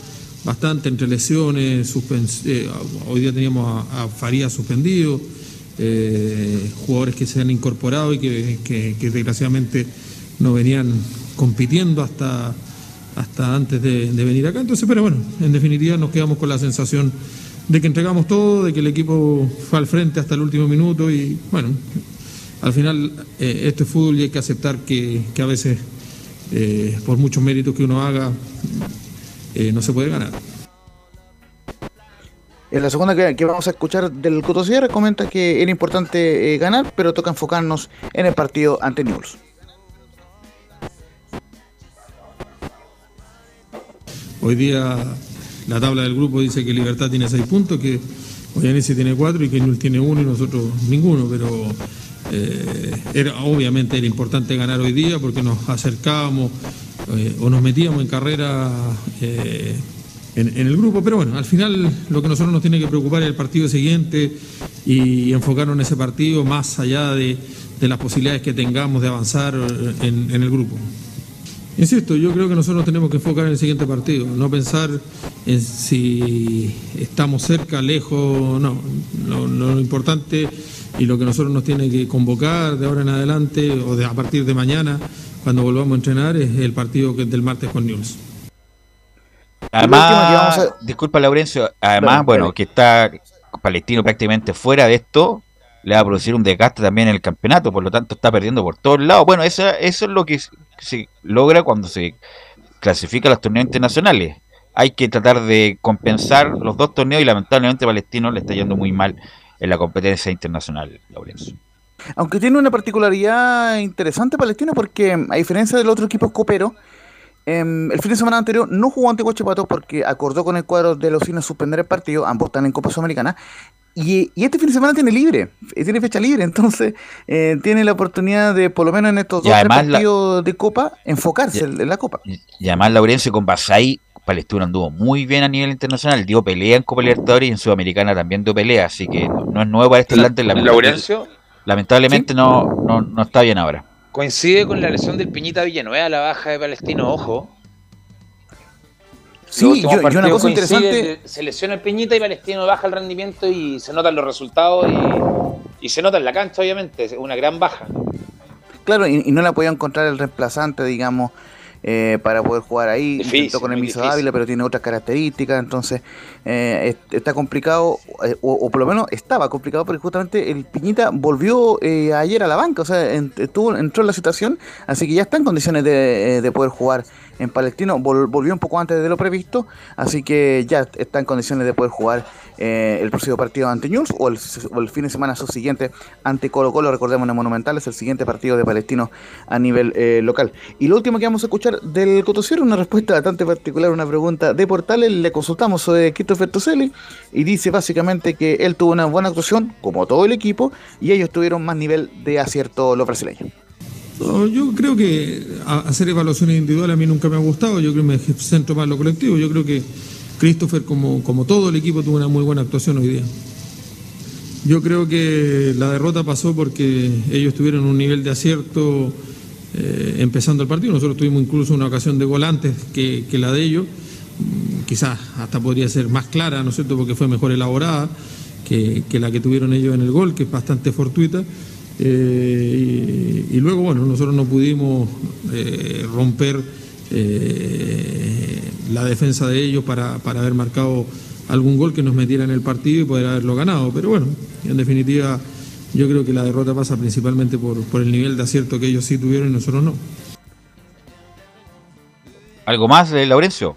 bastante entre lesiones, eh, hoy día teníamos a, Faría suspendido, jugadores que se han incorporado y que, desgraciadamente no venían compitiendo hasta, hasta antes de, de, venir acá. Entonces, pero bueno, en definitiva nos quedamos con la sensación de que entregamos todo, de que el equipo fue al frente hasta el último minuto y bueno, al final eh, esto es fútbol y hay que aceptar que, a veces, eh, por muchos méritos que uno haga, eh, no se puede ganar. En la segunda que, vamos a escuchar del Cotosierra comenta que era importante ganar, pero toca enfocarnos en el partido ante Newell's. Hoy día la tabla del grupo dice que Libertad tiene seis puntos, que Oyanese tiene cuatro y Queñul tiene uno y nosotros ninguno, pero eh, era, obviamente era importante ganar hoy día porque nos acercábamos eh, o nos metíamos en carrera eh, en, el grupo, pero bueno, al final lo que nosotros nos tiene que preocupar es el partido siguiente y enfocarnos en ese partido más allá de, de las posibilidades que tengamos de avanzar en el grupo. Insisto, yo creo que nosotros tenemos que enfocar en el siguiente partido, no pensar en si estamos cerca, lejos, no. Lo, lo importante y lo que nosotros nos tiene que convocar de ahora en adelante o de, a partir de mañana, cuando volvamos a entrenar, es el partido que es del martes con News. Además, disculpa Laurencio, además, bueno, que está Palestino prácticamente fuera de esto, le va a producir un desgaste también en el campeonato, por lo tanto está perdiendo por todos lados. Bueno, eso, es lo que se logra cuando se clasifica a los torneos internacionales. Hay que tratar de compensar los dos torneos y lamentablemente Palestino le está yendo muy mal en la competencia internacional, Laurencio. Aunque tiene una particularidad interesante Palestino porque a diferencia del otro equipo copero, em, el fin de semana anterior no jugó ante Huachipato porque acordó con el cuadro de los cines suspender el partido, ambos están en Copa Sudamericana, y, y este fin de semana tiene libre, eh, tiene fecha libre, entonces eh, tiene la oportunidad de, por lo menos en estos dos la- partidos de Copa, enfocarse en en la Copa. Y además Laurencio con Basay, Palestino anduvo muy bien a nivel internacional, dio pelea en Copa Libertadores y en Sudamericana también dio pelea, así que no, no es nuevo para este Atlante. Laurencio. Lamentablemente no, no, no está bien ahora. Coincide con la lesión del Piñita Villanueva, la baja de Palestino, ojo. Sí, yo- yo una cosa interesante- Se lesiona el Piñita y Palestino baja el rendimiento y se notan los resultados y, y se nota en la cancha, obviamente. Es una gran baja. Claro, y, y no la podía encontrar el reemplazante, digamos, eh, para poder jugar ahí. Difícil, Intentó con el muy Miso difícil. Ávila, pero tiene otras características, entonces eh, es- está complicado, eh, o, o por lo menos estaba complicado, porque justamente el Piñita volvió eh, ayer a la banca, o sea, en- estuvo, entró en la situación, así que ya está en condiciones de, eh, de poder jugar en Palestino. Vol- volvió un poco antes de lo previsto, así que ya está en condiciones de poder jugar eh, el próximo partido ante News o el, o el fin de semana subsiguiente ante Colo Colo. Recordemos en Monumental es el siguiente partido de Palestino a nivel eh, local. Y lo último que vamos a escuchar del Cotociero, una respuesta bastante particular, una pregunta de Portales. Le consultamos sobre Christopher Toselli y dice básicamente que él tuvo una buena actuación, como todo el equipo, y ellos tuvieron más nivel de acierto los brasileños. No, yo creo que hacer evaluaciones individuales a mí nunca me ha gustado, yo creo que me centro más en lo colectivo, yo creo que Christopher como, como todo el equipo tuvo una muy buena actuación hoy día. Yo creo que la derrota pasó porque ellos tuvieron un nivel de acierto eh, empezando el partido, nosotros tuvimos incluso una ocasión de gol antes que, la de ellos, Mm, quizás hasta podría ser más clara, ¿no es cierto?, porque fue mejor elaborada que la que tuvieron ellos en el gol, que es bastante fortuita. Eh, y, y luego, bueno, nosotros no pudimos eh, romper eh, la defensa de ellos para, para haber marcado algún gol que nos metiera en el partido y poder haberlo ganado. Pero bueno, en definitiva, yo creo que la derrota pasa principalmente por, por el nivel de acierto que ellos sí tuvieron y nosotros no. ¿Algo más, eh, Laurencio?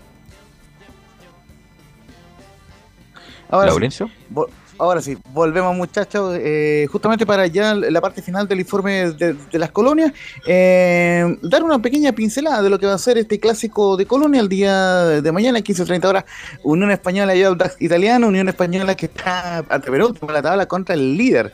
Ahora ¿Laurencio? Vol- ahora sí, volvemos muchachos, eh, justamente para ya la parte final del informe de, las colonias, eh, dar una pequeña pincelada de lo que va a ser este clásico de colonia el día de mañana, 15.30 horas, Unión Española y Audax Italiano, Unión Española que está ante penúltimo en la tabla contra el líder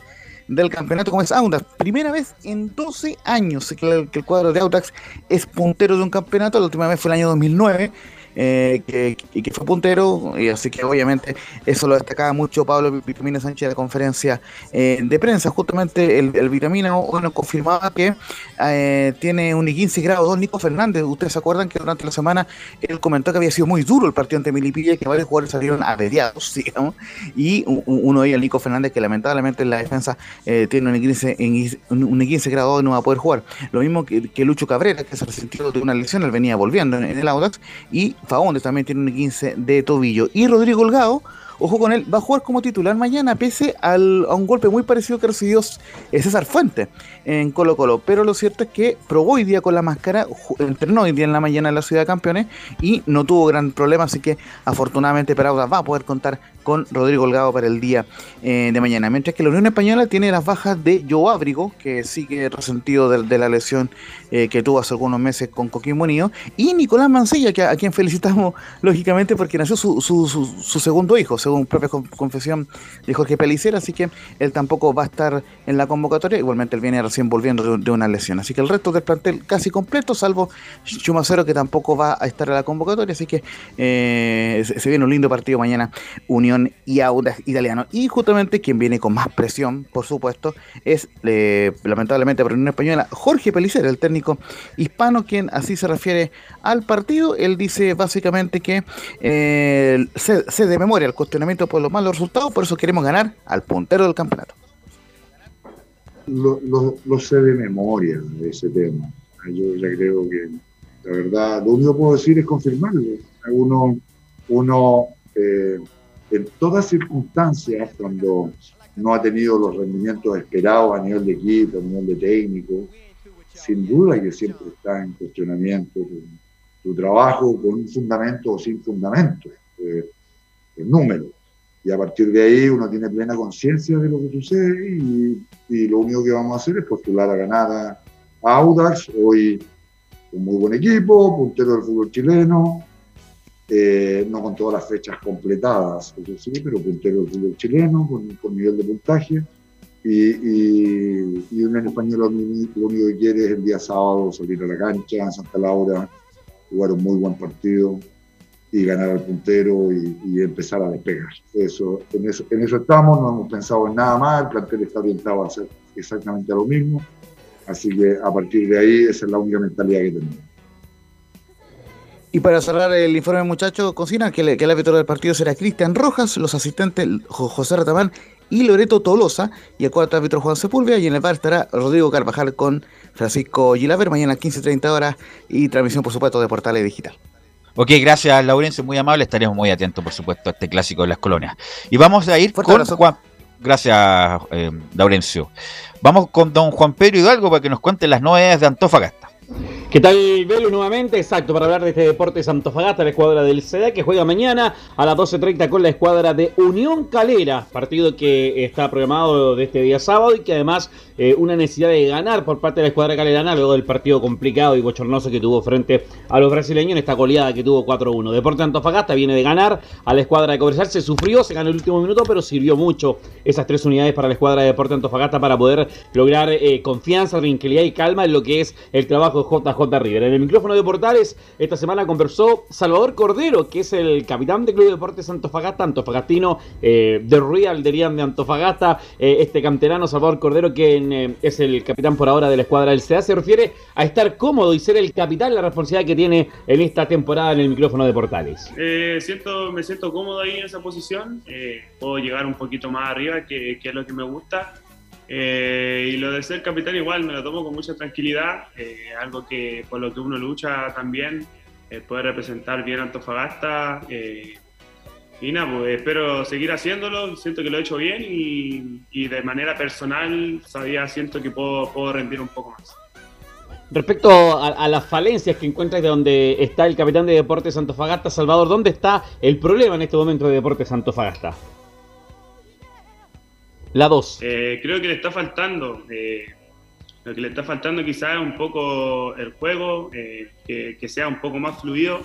del campeonato como es Audax. Primera vez en 12 años que el, que el cuadro de Audax es puntero de un campeonato, la última vez fue el año 2009. Eh, que, que fue puntero, y así que obviamente eso lo destacaba mucho Pablo Vitamina Sánchez en la conferencia eh, de prensa. Justamente el, el Vitamina confirmaba que eh, tiene un 15 grado 2 Nico Fernández. Ustedes se acuerdan que durante la semana él comentó que había sido muy duro el partido ante Milipilla y que varios jugadores salieron averiados, digamos. Y uno de ellos, el Nico Fernández, que lamentablemente en la defensa eh, tiene un 15, en- un 15 grado 2 y no va a poder jugar. Lo mismo que, que Lucho Cabrera, que se resintió de una lesión, él venía volviendo en, en el Audax. Y Faondes también tiene un 15 de tobillo. Y Rodrigo Holgado, ojo con él, va a jugar como titular mañana, pese a un golpe muy parecido que recibió eh, César Fuente en Colo Colo. Pero lo cierto es que probó hoy día con la máscara, entrenó hoy día en la mañana en la Ciudad de Campeones y no tuvo gran problema, así que afortunadamente para Audax va a poder contar con Rodrigo Holgado para el día eh, de mañana. Mientras que la Unión Española tiene las bajas de Joe Ábrigo, que sigue resentido de, de la lesión eh, que tuvo hace algunos meses con Coquimbo Unido, y Nicolás Mancilla, que, a quien felicitamos lógicamente porque nació su, su- su- segundo hijo, según propia con- confesión de Jorge Pelicera, así que él tampoco va a estar en la convocatoria, igualmente él viene recién volviendo de, de una lesión, así que el resto del plantel casi completo, salvo Chumacero que tampoco va a estar en la convocatoria, así que eh, se, se viene un lindo partido mañana, Unión y Audax Italiano, y justamente quien viene con más presión, por supuesto, es eh, lamentablemente para Unión Española, Jorge Pelicera, el técnico hispano, quien así se refiere al partido, él dice básicamente que eh, se, de memoria el cuestionamiento por los malos resultados, por eso queremos ganar al puntero del campeonato. lo, sé de memoria de ese tema. Yo ya creo que, la verdad, lo único que puedo decir es confirmarlo. Uno, uno eh, en todas circunstancias, cuando no ha tenido los rendimientos esperados a nivel de equipo, a nivel de técnico, sin duda que siempre está en cuestionamiento tu, tu trabajo con un fundamento o sin fundamento, eh, el número. Y a partir de ahí uno tiene plena conciencia de lo que sucede y, y lo único que vamos a hacer es postular a ganar a, a Audax, hoy un muy buen equipo, puntero del fútbol chileno, eh, no con todas las fechas completadas, sí, pero puntero del fútbol chileno, con, con nivel de puntaje. Y, y, y un español lo único que quiere es el día sábado salir a la cancha en Santa Laura, jugar un muy buen partido y ganar al puntero y, y empezar a despegar. Eso, en, eso, en eso estamos, no hemos pensado en nada más, el plantel está orientado a hacer exactamente lo mismo, así que a partir de ahí esa es la única mentalidad que tenemos. Y para cerrar el informe, muchachos, consignan que, el- que el árbitro del partido será Cristian Rojas, los asistentes Jo- José Ratamán y Loreto Tolosa, y el cuarto árbitro Juan Sepúlveda, y en el bar estará Rodrigo Carvajal con Francisco Gilaver, mañana 15.30 horas, y transmisión, por supuesto, de Portales Digital. Ok, gracias Laurencio, muy amable. Estaremos muy atentos, por supuesto, a este clásico de las colonias. Y vamos a ir Fuerte con abrazo. Juan. Gracias, eh, Laurencio. Vamos con don Juan Pedro Hidalgo para que nos cuente las novedades de Antofagasta. ¿Qué tal, Velo? Nuevamente, exacto, para hablar de este deporte Antofagasta, la escuadra del CDA que juega mañana a las 12.30 con la escuadra de Unión Calera, partido que está programado de este día sábado y que además eh, una necesidad de ganar por parte de la escuadra calerana luego del partido complicado y bochornoso que tuvo frente a los brasileños en esta goleada que tuvo 4-1. Deporte Antofagasta viene de ganar a la escuadra de Cobresal, se sufrió, se ganó el último minuto, pero sirvió mucho esas tres unidades para la escuadra de Deporte Antofagasta para poder lograr eh, confianza, tranquilidad y calma en lo que es el trabajo de JJ River. En el micrófono de Portales, esta semana conversó Salvador Cordero, que es el capitán del Club de Deportes Antofagasta, antofagastino eh, de Real Derian de Antofagasta, eh, este canterano Salvador Cordero, quien eh, es el capitán por ahora de la escuadra del CA, se refiere a estar cómodo y ser el capitán, la responsabilidad que tiene en esta temporada en el micrófono de Portales. Eh, siento, me siento cómodo ahí en esa posición. eh, puedo llegar un poquito más arriba, que, que es lo que me gusta. Eh, y lo de ser capitán igual me lo tomo con mucha tranquilidad, eh, algo que por lo que uno lucha también, eh, representar bien a Antofagasta. eh, y nada, pues espero seguir haciéndolo, siento que lo he hecho bien y, y de manera personal todavía siento que puedo, puedo rendir un poco más. Respecto a, a las falencias que encuentras de donde está el capitán de Deportes Antofagasta, Salvador, ¿dónde está el problema en este momento de Deportes Antofagasta? La 2. Eh, creo que le está faltando. eh, lo que le está faltando quizás es un poco el juego, eh, que, que sea un poco más fluido.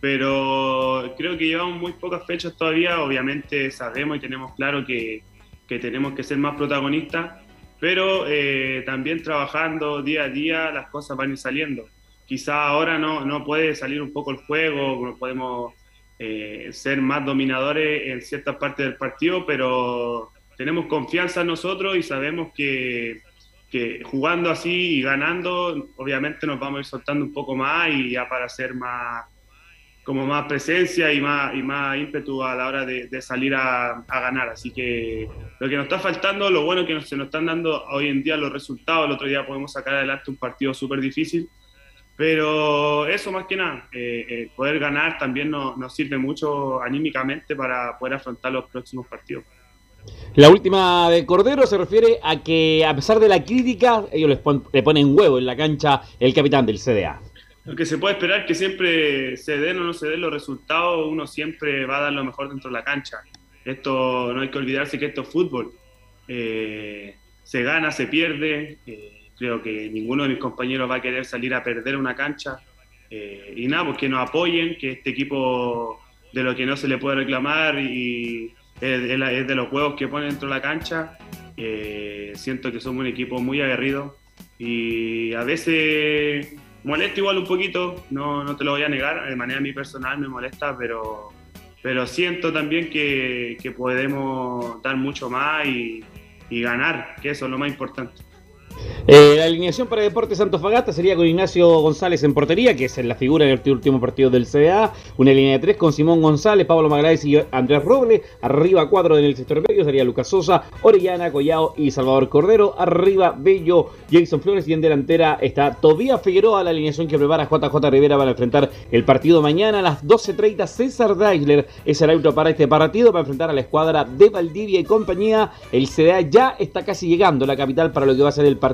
Pero creo que llevamos muy pocas fechas todavía. Obviamente sabemos y tenemos claro que, que tenemos que ser más protagonistas. Pero eh, también trabajando día a día las cosas van a ir saliendo. Quizá ahora no, no puede salir un poco el juego, no podemos eh, ser más dominadores en ciertas partes del partido, pero tenemos confianza en nosotros y sabemos que, jugando así y ganando, obviamente nos vamos a ir soltando un poco más y ya para hacer más como más presencia y más, y más ímpetu a la hora de, salir a, a ganar. Así que lo que nos está faltando, lo bueno que nos- se nos están dando hoy en día los resultados, el otro día podemos sacar adelante un partido súper difícil, pero eso más que nada, eh, eh, poder ganar también nos, nos sirve mucho anímicamente para poder afrontar los próximos partidos. La última de Cordero se refiere a que a pesar de la crítica, ellos pon- le ponen huevo en la cancha el capitán del CDA. Lo que se puede esperar es que siempre se den o no se den los resultados, uno siempre va a dar lo mejor dentro de la cancha. esto no hay que olvidarse que esto es fútbol. Eh, se gana, se pierde. eh, creo que ninguno de mis compañeros va a querer salir a perder una cancha. Eh, y nada, pues que nos apoyen, que este equipo de lo que no se le puede reclamar y es, de los juegos que ponen dentro de la cancha. Eh, siento que somos un equipo muy aguerrido y a veces molesta igual un poquito, no, no te lo voy a negar, de manera mí personal me molesta, pero, pero siento también que, que podemos dar mucho más y, y ganar, que eso es lo más importante. Eh, la alineación para Deportes Antofagasta sería con Ignacio González en portería, que es la figura en el último partido del CDA. Una línea de tres con Simón González, Pablo Magaláes y Andrés Roble. Arriba cuatro en el sector medio sería Lucas Sosa, Orellana, Collao y Salvador Cordero. Arriba Bello, Jason Flores y en delantera está Tobías Figueroa, la alineación que prepara JJ Rivera para enfrentar el partido mañana a las 12.30. César Deisler es el árbitro para este partido para enfrentar a la escuadra de Valdivia y compañía. El CDA ya está casi llegando a la capital para lo que va a ser el partido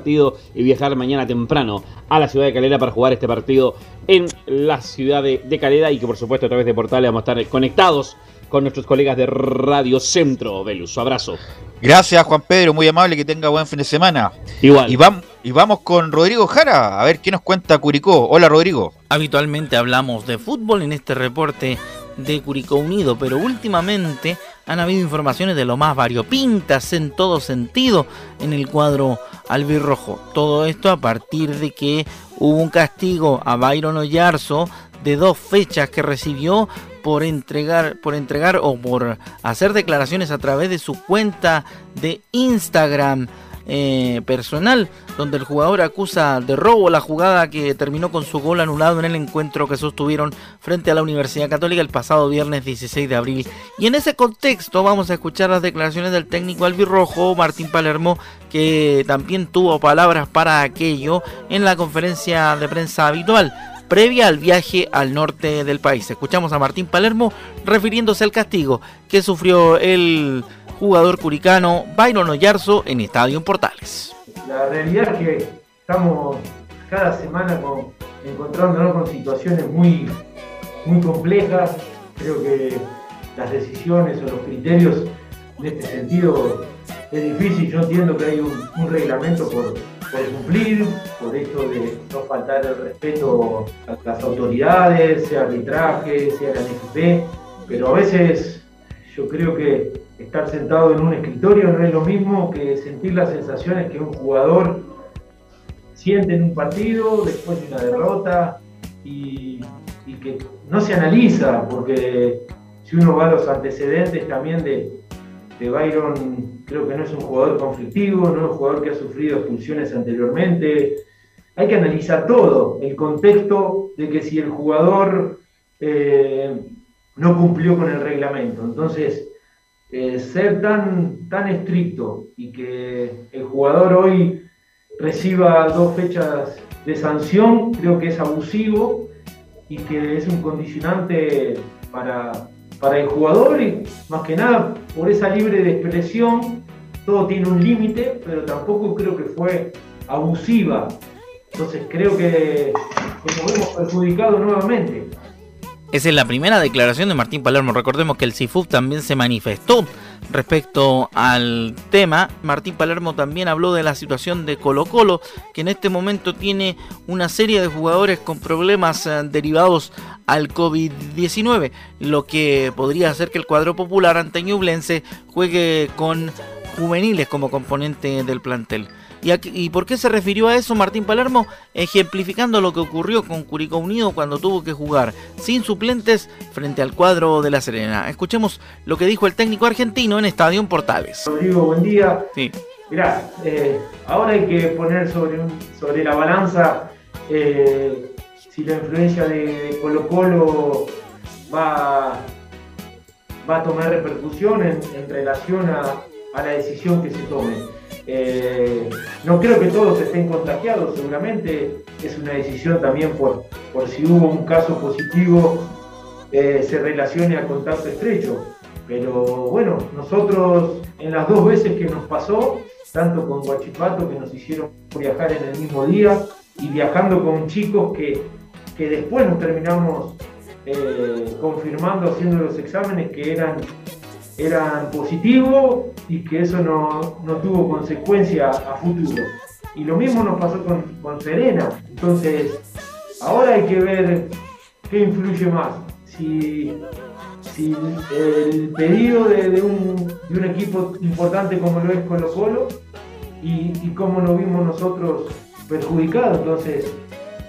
y viajar mañana temprano a la ciudad de Calera para jugar este partido en la ciudad de, de Calera y que por supuesto a través de Portales vamos a estar conectados con nuestros colegas de Radio Centro. Velus, abrazo. Gracias, Juan Pedro, muy amable, que tenga buen fin de semana. Igual. Y, vam- y vamos con Rodrigo Jara, a ver qué nos cuenta Curicó. Hola, Rodrigo. Habitualmente hablamos de fútbol en este reporte de Curicó Unido, pero últimamente han habido informaciones de lo más variopintas en todo sentido en el cuadro albirrojo. Todo esto a partir de que hubo un castigo a Byron Oyarzo de dos fechas que recibió por entregar, por entregar o por hacer declaraciones a través de su cuenta de Instagram eh, personal, donde el jugador acusa de robo la jugada que terminó con su gol anulado en el encuentro que sostuvieron frente a la Universidad Católica el pasado viernes 16 de abril. Y en ese contexto vamos a escuchar las declaraciones del técnico albirrojo Martín Palermo, que también tuvo palabras para aquello en la conferencia de prensa habitual previa al viaje al norte del país. Escuchamos a Martín Palermo refiriéndose al castigo que sufrió el jugador curicano Byron Oyarzo en Estadio Portales. La realidad es que estamos cada semana con- encontrándonos con situaciones muy, muy complejas. Creo que las decisiones o los criterios en este sentido es difícil. Yo entiendo que hay un reglamento por, por cumplir, por esto de no faltar el respeto a las autoridades, sea arbitraje, sea la NFP, pero a veces yo creo que estar sentado en un escritorio no es lo mismo que sentir las sensaciones que un jugador siente en un partido después de una derrota y que no se analiza, porque si uno va a los antecedentes también de, de Byron, creo que no es un jugador conflictivo, no es un jugador que ha sufrido expulsiones anteriormente. Hay que analizar todo, el contexto de que si el jugador eh, no cumplió con el reglamento. Entonces, eh, ser tan, tan estricto y que el jugador hoy reciba dos fechas de sanción, creo que es abusivo y que es un condicionante para, para el jugador y más que nada por esa libre de expresión, todo tiene un límite, pero tampoco creo que fue abusiva. Entonces creo que, que nos hemos perjudicado nuevamente. Esa es la primera declaración de Martín Palermo. Recordemos que el CIFUB también se manifestó respecto al tema. Martín Palermo también habló de la situación de Colo Colo, que en este momento tiene una serie de jugadores con problemas eh, derivados al COVID-19, lo que podría hacer que el cuadro popular ante Ñublense juegue con juveniles como componente del plantel. ¿Y, aquí- ¿Y por qué se refirió a eso Martín Palermo? Ejemplificando lo que ocurrió con Curicó Unido cuando tuvo que jugar sin suplentes frente al cuadro de La Serena. Escuchemos lo que dijo el técnico argentino en Estadio Portales. Rodrigo, buen día. Sí. Mirá, eh, ahora hay que poner sobre, un- sobre la balanza eh, si la influencia de, de Colo Colo va, va a tomar repercusión en, en relación a, a la decisión que se tome. Eh, no creo que todos estén contagiados, seguramente es una decisión también por, por si hubo un caso positivo, eh, se relacione a contacto estrecho. Pero bueno, nosotros en las dos veces que nos pasó, tanto con Guachipato que nos hicieron viajar en el mismo día y viajando con chicos que, que después nos terminamos eh, confirmando haciendo los exámenes que eran eran positivos y que eso no, no tuvo consecuencia a futuro. Y lo mismo nos pasó con, con Serena. Entonces, ahora hay que ver qué influye más. Si, si el pedido de, de un, de un equipo importante como lo es Colo Colo y, y cómo nos vimos nosotros perjudicados. Entonces,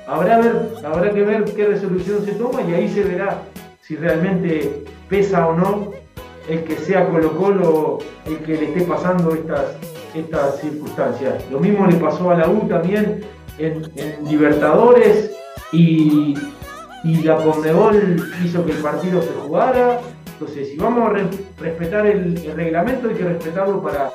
habrá, ver, habrá que ver qué resolución se toma y ahí se verá si realmente pesa o no el que sea Colo Colo el que le esté pasando estas, estas circunstancias. Lo mismo le pasó a la U también en, en Libertadores y, y la Conmebol hizo que el partido se jugara. Entonces, si vamos a re- respetar el, el reglamento, hay que respetarlo para,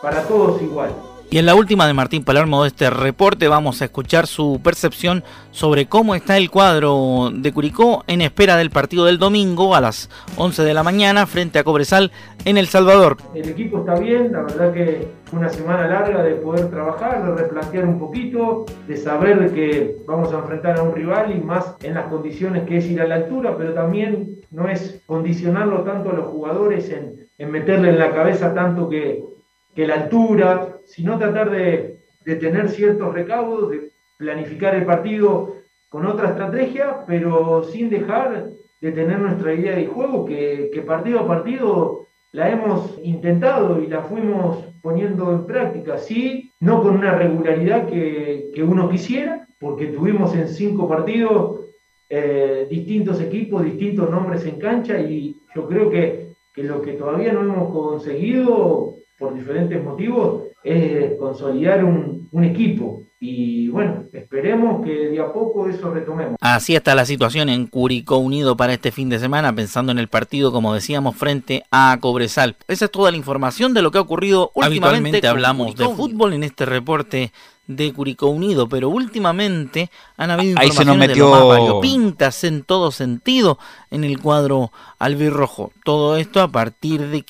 para todos igual. Y en la última de Martín Palermo de este reporte vamos a escuchar su percepción sobre cómo está el cuadro de Curicó en espera del partido del domingo a las 11 de la mañana frente a Cobresal en El Salvador. El equipo está bien, la verdad que una semana larga de poder trabajar, de replantear un poquito, de saber que vamos a enfrentar a un rival y más en las condiciones que es ir a la altura, pero también no es condicionarlo tanto a los jugadores en, en meterle en la cabeza tanto que, que la altura, sino tratar de, tener ciertos recaudos, de planificar el partido con otra estrategia, pero sin dejar de tener nuestra idea de juego, que, partido a partido la hemos intentado y la fuimos poniendo en práctica, sí, no con una regularidad que, uno quisiera, porque tuvimos en cinco partidos eh, distintos equipos, distintos nombres en cancha y yo creo que lo que todavía no hemos conseguido por diferentes motivos es consolidar un, un equipo y bueno, esperemos que de a poco eso retomemos. Así está la situación en Curicó Unido para este fin de semana, pensando en el partido, como decíamos, frente a Cobresal. Esa es toda la información de lo que ha ocurrido últimamente. Habitualmente hablamos Curicó de fútbol en este reporte de Curicó Unido, pero últimamente han habido Ahí se nos informaciones de lo metió- más variopintas en todo sentido en el cuadro albirrojo. Todo esto a partir de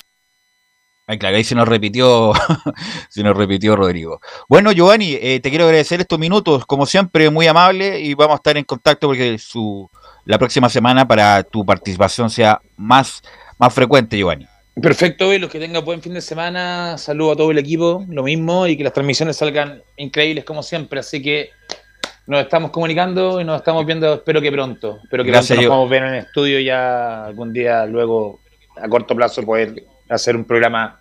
Ay, claro, ahí se nos repitió, se nos repitió Rodrigo. Bueno, Giovanni, eh, te quiero agradecer estos minutos, como siempre, muy amable, y vamos a estar en contacto porque su la próxima semana para tu participación sea más, más frecuente, Giovanni. Perfecto, y los que tengan buen fin de semana, saludo a todo el equipo, lo mismo, y que las transmisiones salgan increíbles como siempre, así que nos estamos comunicando y nos estamos viendo, espero que pronto, espero que Gracias, pronto nos a ver en el estudio ya algún día luego, a corto plazo, poder hacer un programa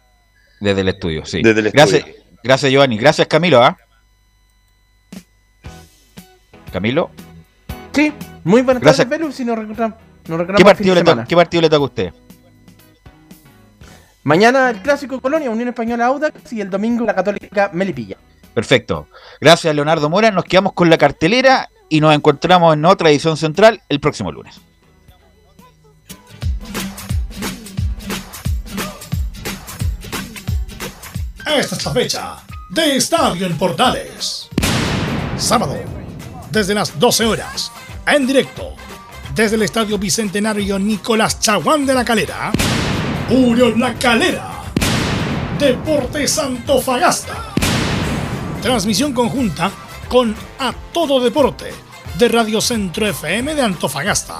Desde el estudio, sí. Desde el gracias, gracias, Giovanni. Gracias, Camilo. ¿ah? Camilo, Sí, muy buenas Gracias. tardes, Velu, si nos recordamos, ¿qué partido, le to- semana. ¿qué partido le toca a usted? Mañana el clásico Colonia, Unión Española Audax y el domingo la Católica Melipilla. Perfecto. Gracias, Leonardo Mora. Nos quedamos con la cartelera y nos encontramos en otra edición central el próximo lunes. Esta es la fecha de Estadio en Portales. Sábado, desde las 12 horas, en directo, desde el Estadio Bicentenario Nicolás Chaguán de la Calera, Unión La Calera, Deportes Antofagasta. Transmisión conjunta con A Todo Deporte de Radio Centro FM de Antofagasta.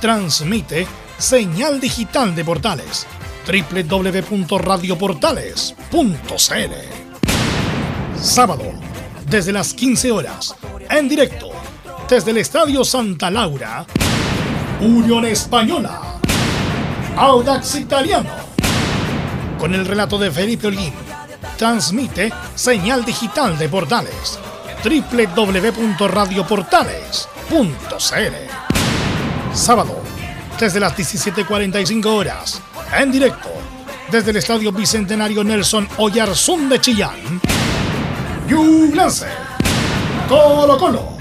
Transmite señal digital de Portales www.radioportales.cl Sábado, desde las 15 horas, en directo, desde el Estadio Santa Laura, Unión Española, Audax Italiano, con el relato de Felipe Holguín, transmite señal digital de Portales, www.radioportales.cl Sábado, desde las 17.45 horas, en directo, desde el Estadio Bicentenario Nelson Oyarzún de Chillán, Yublense, Colo Colo,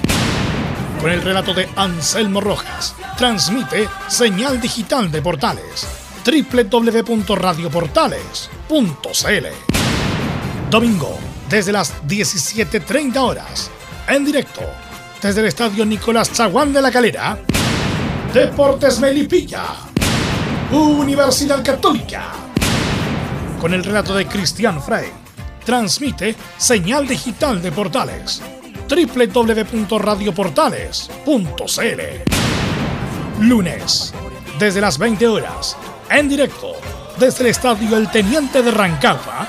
con el relato de Anselmo Rojas, transmite señal digital de Portales, www.radioportales.cl Domingo, desde las 17.30 horas, en directo, desde el Estadio Nicolás Chaguán de la Calera, Deportes Melipilla, Universidad Católica, con el relato de Cristian Frey, transmite señal digital de Portales, www.radioportales.cl Lunes, desde las 20 horas, en directo, desde el estadio El Teniente de Rancagua,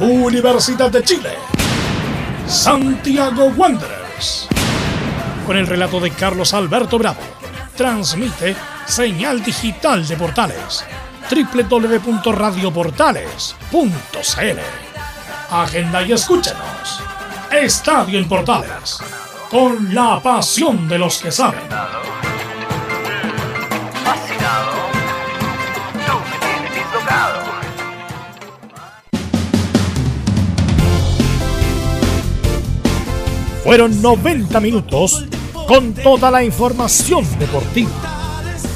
Universidad de Chile, Santiago Wanderers. Con el relato de Carlos Alberto Bravo, transmite señal digital de Portales, www.radioportales.cl. Agenda y escúchanos. Estadio en Portales, con la pasión de los que saben. Fueron 90 minutos con toda la información deportiva.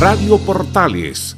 Radio Portales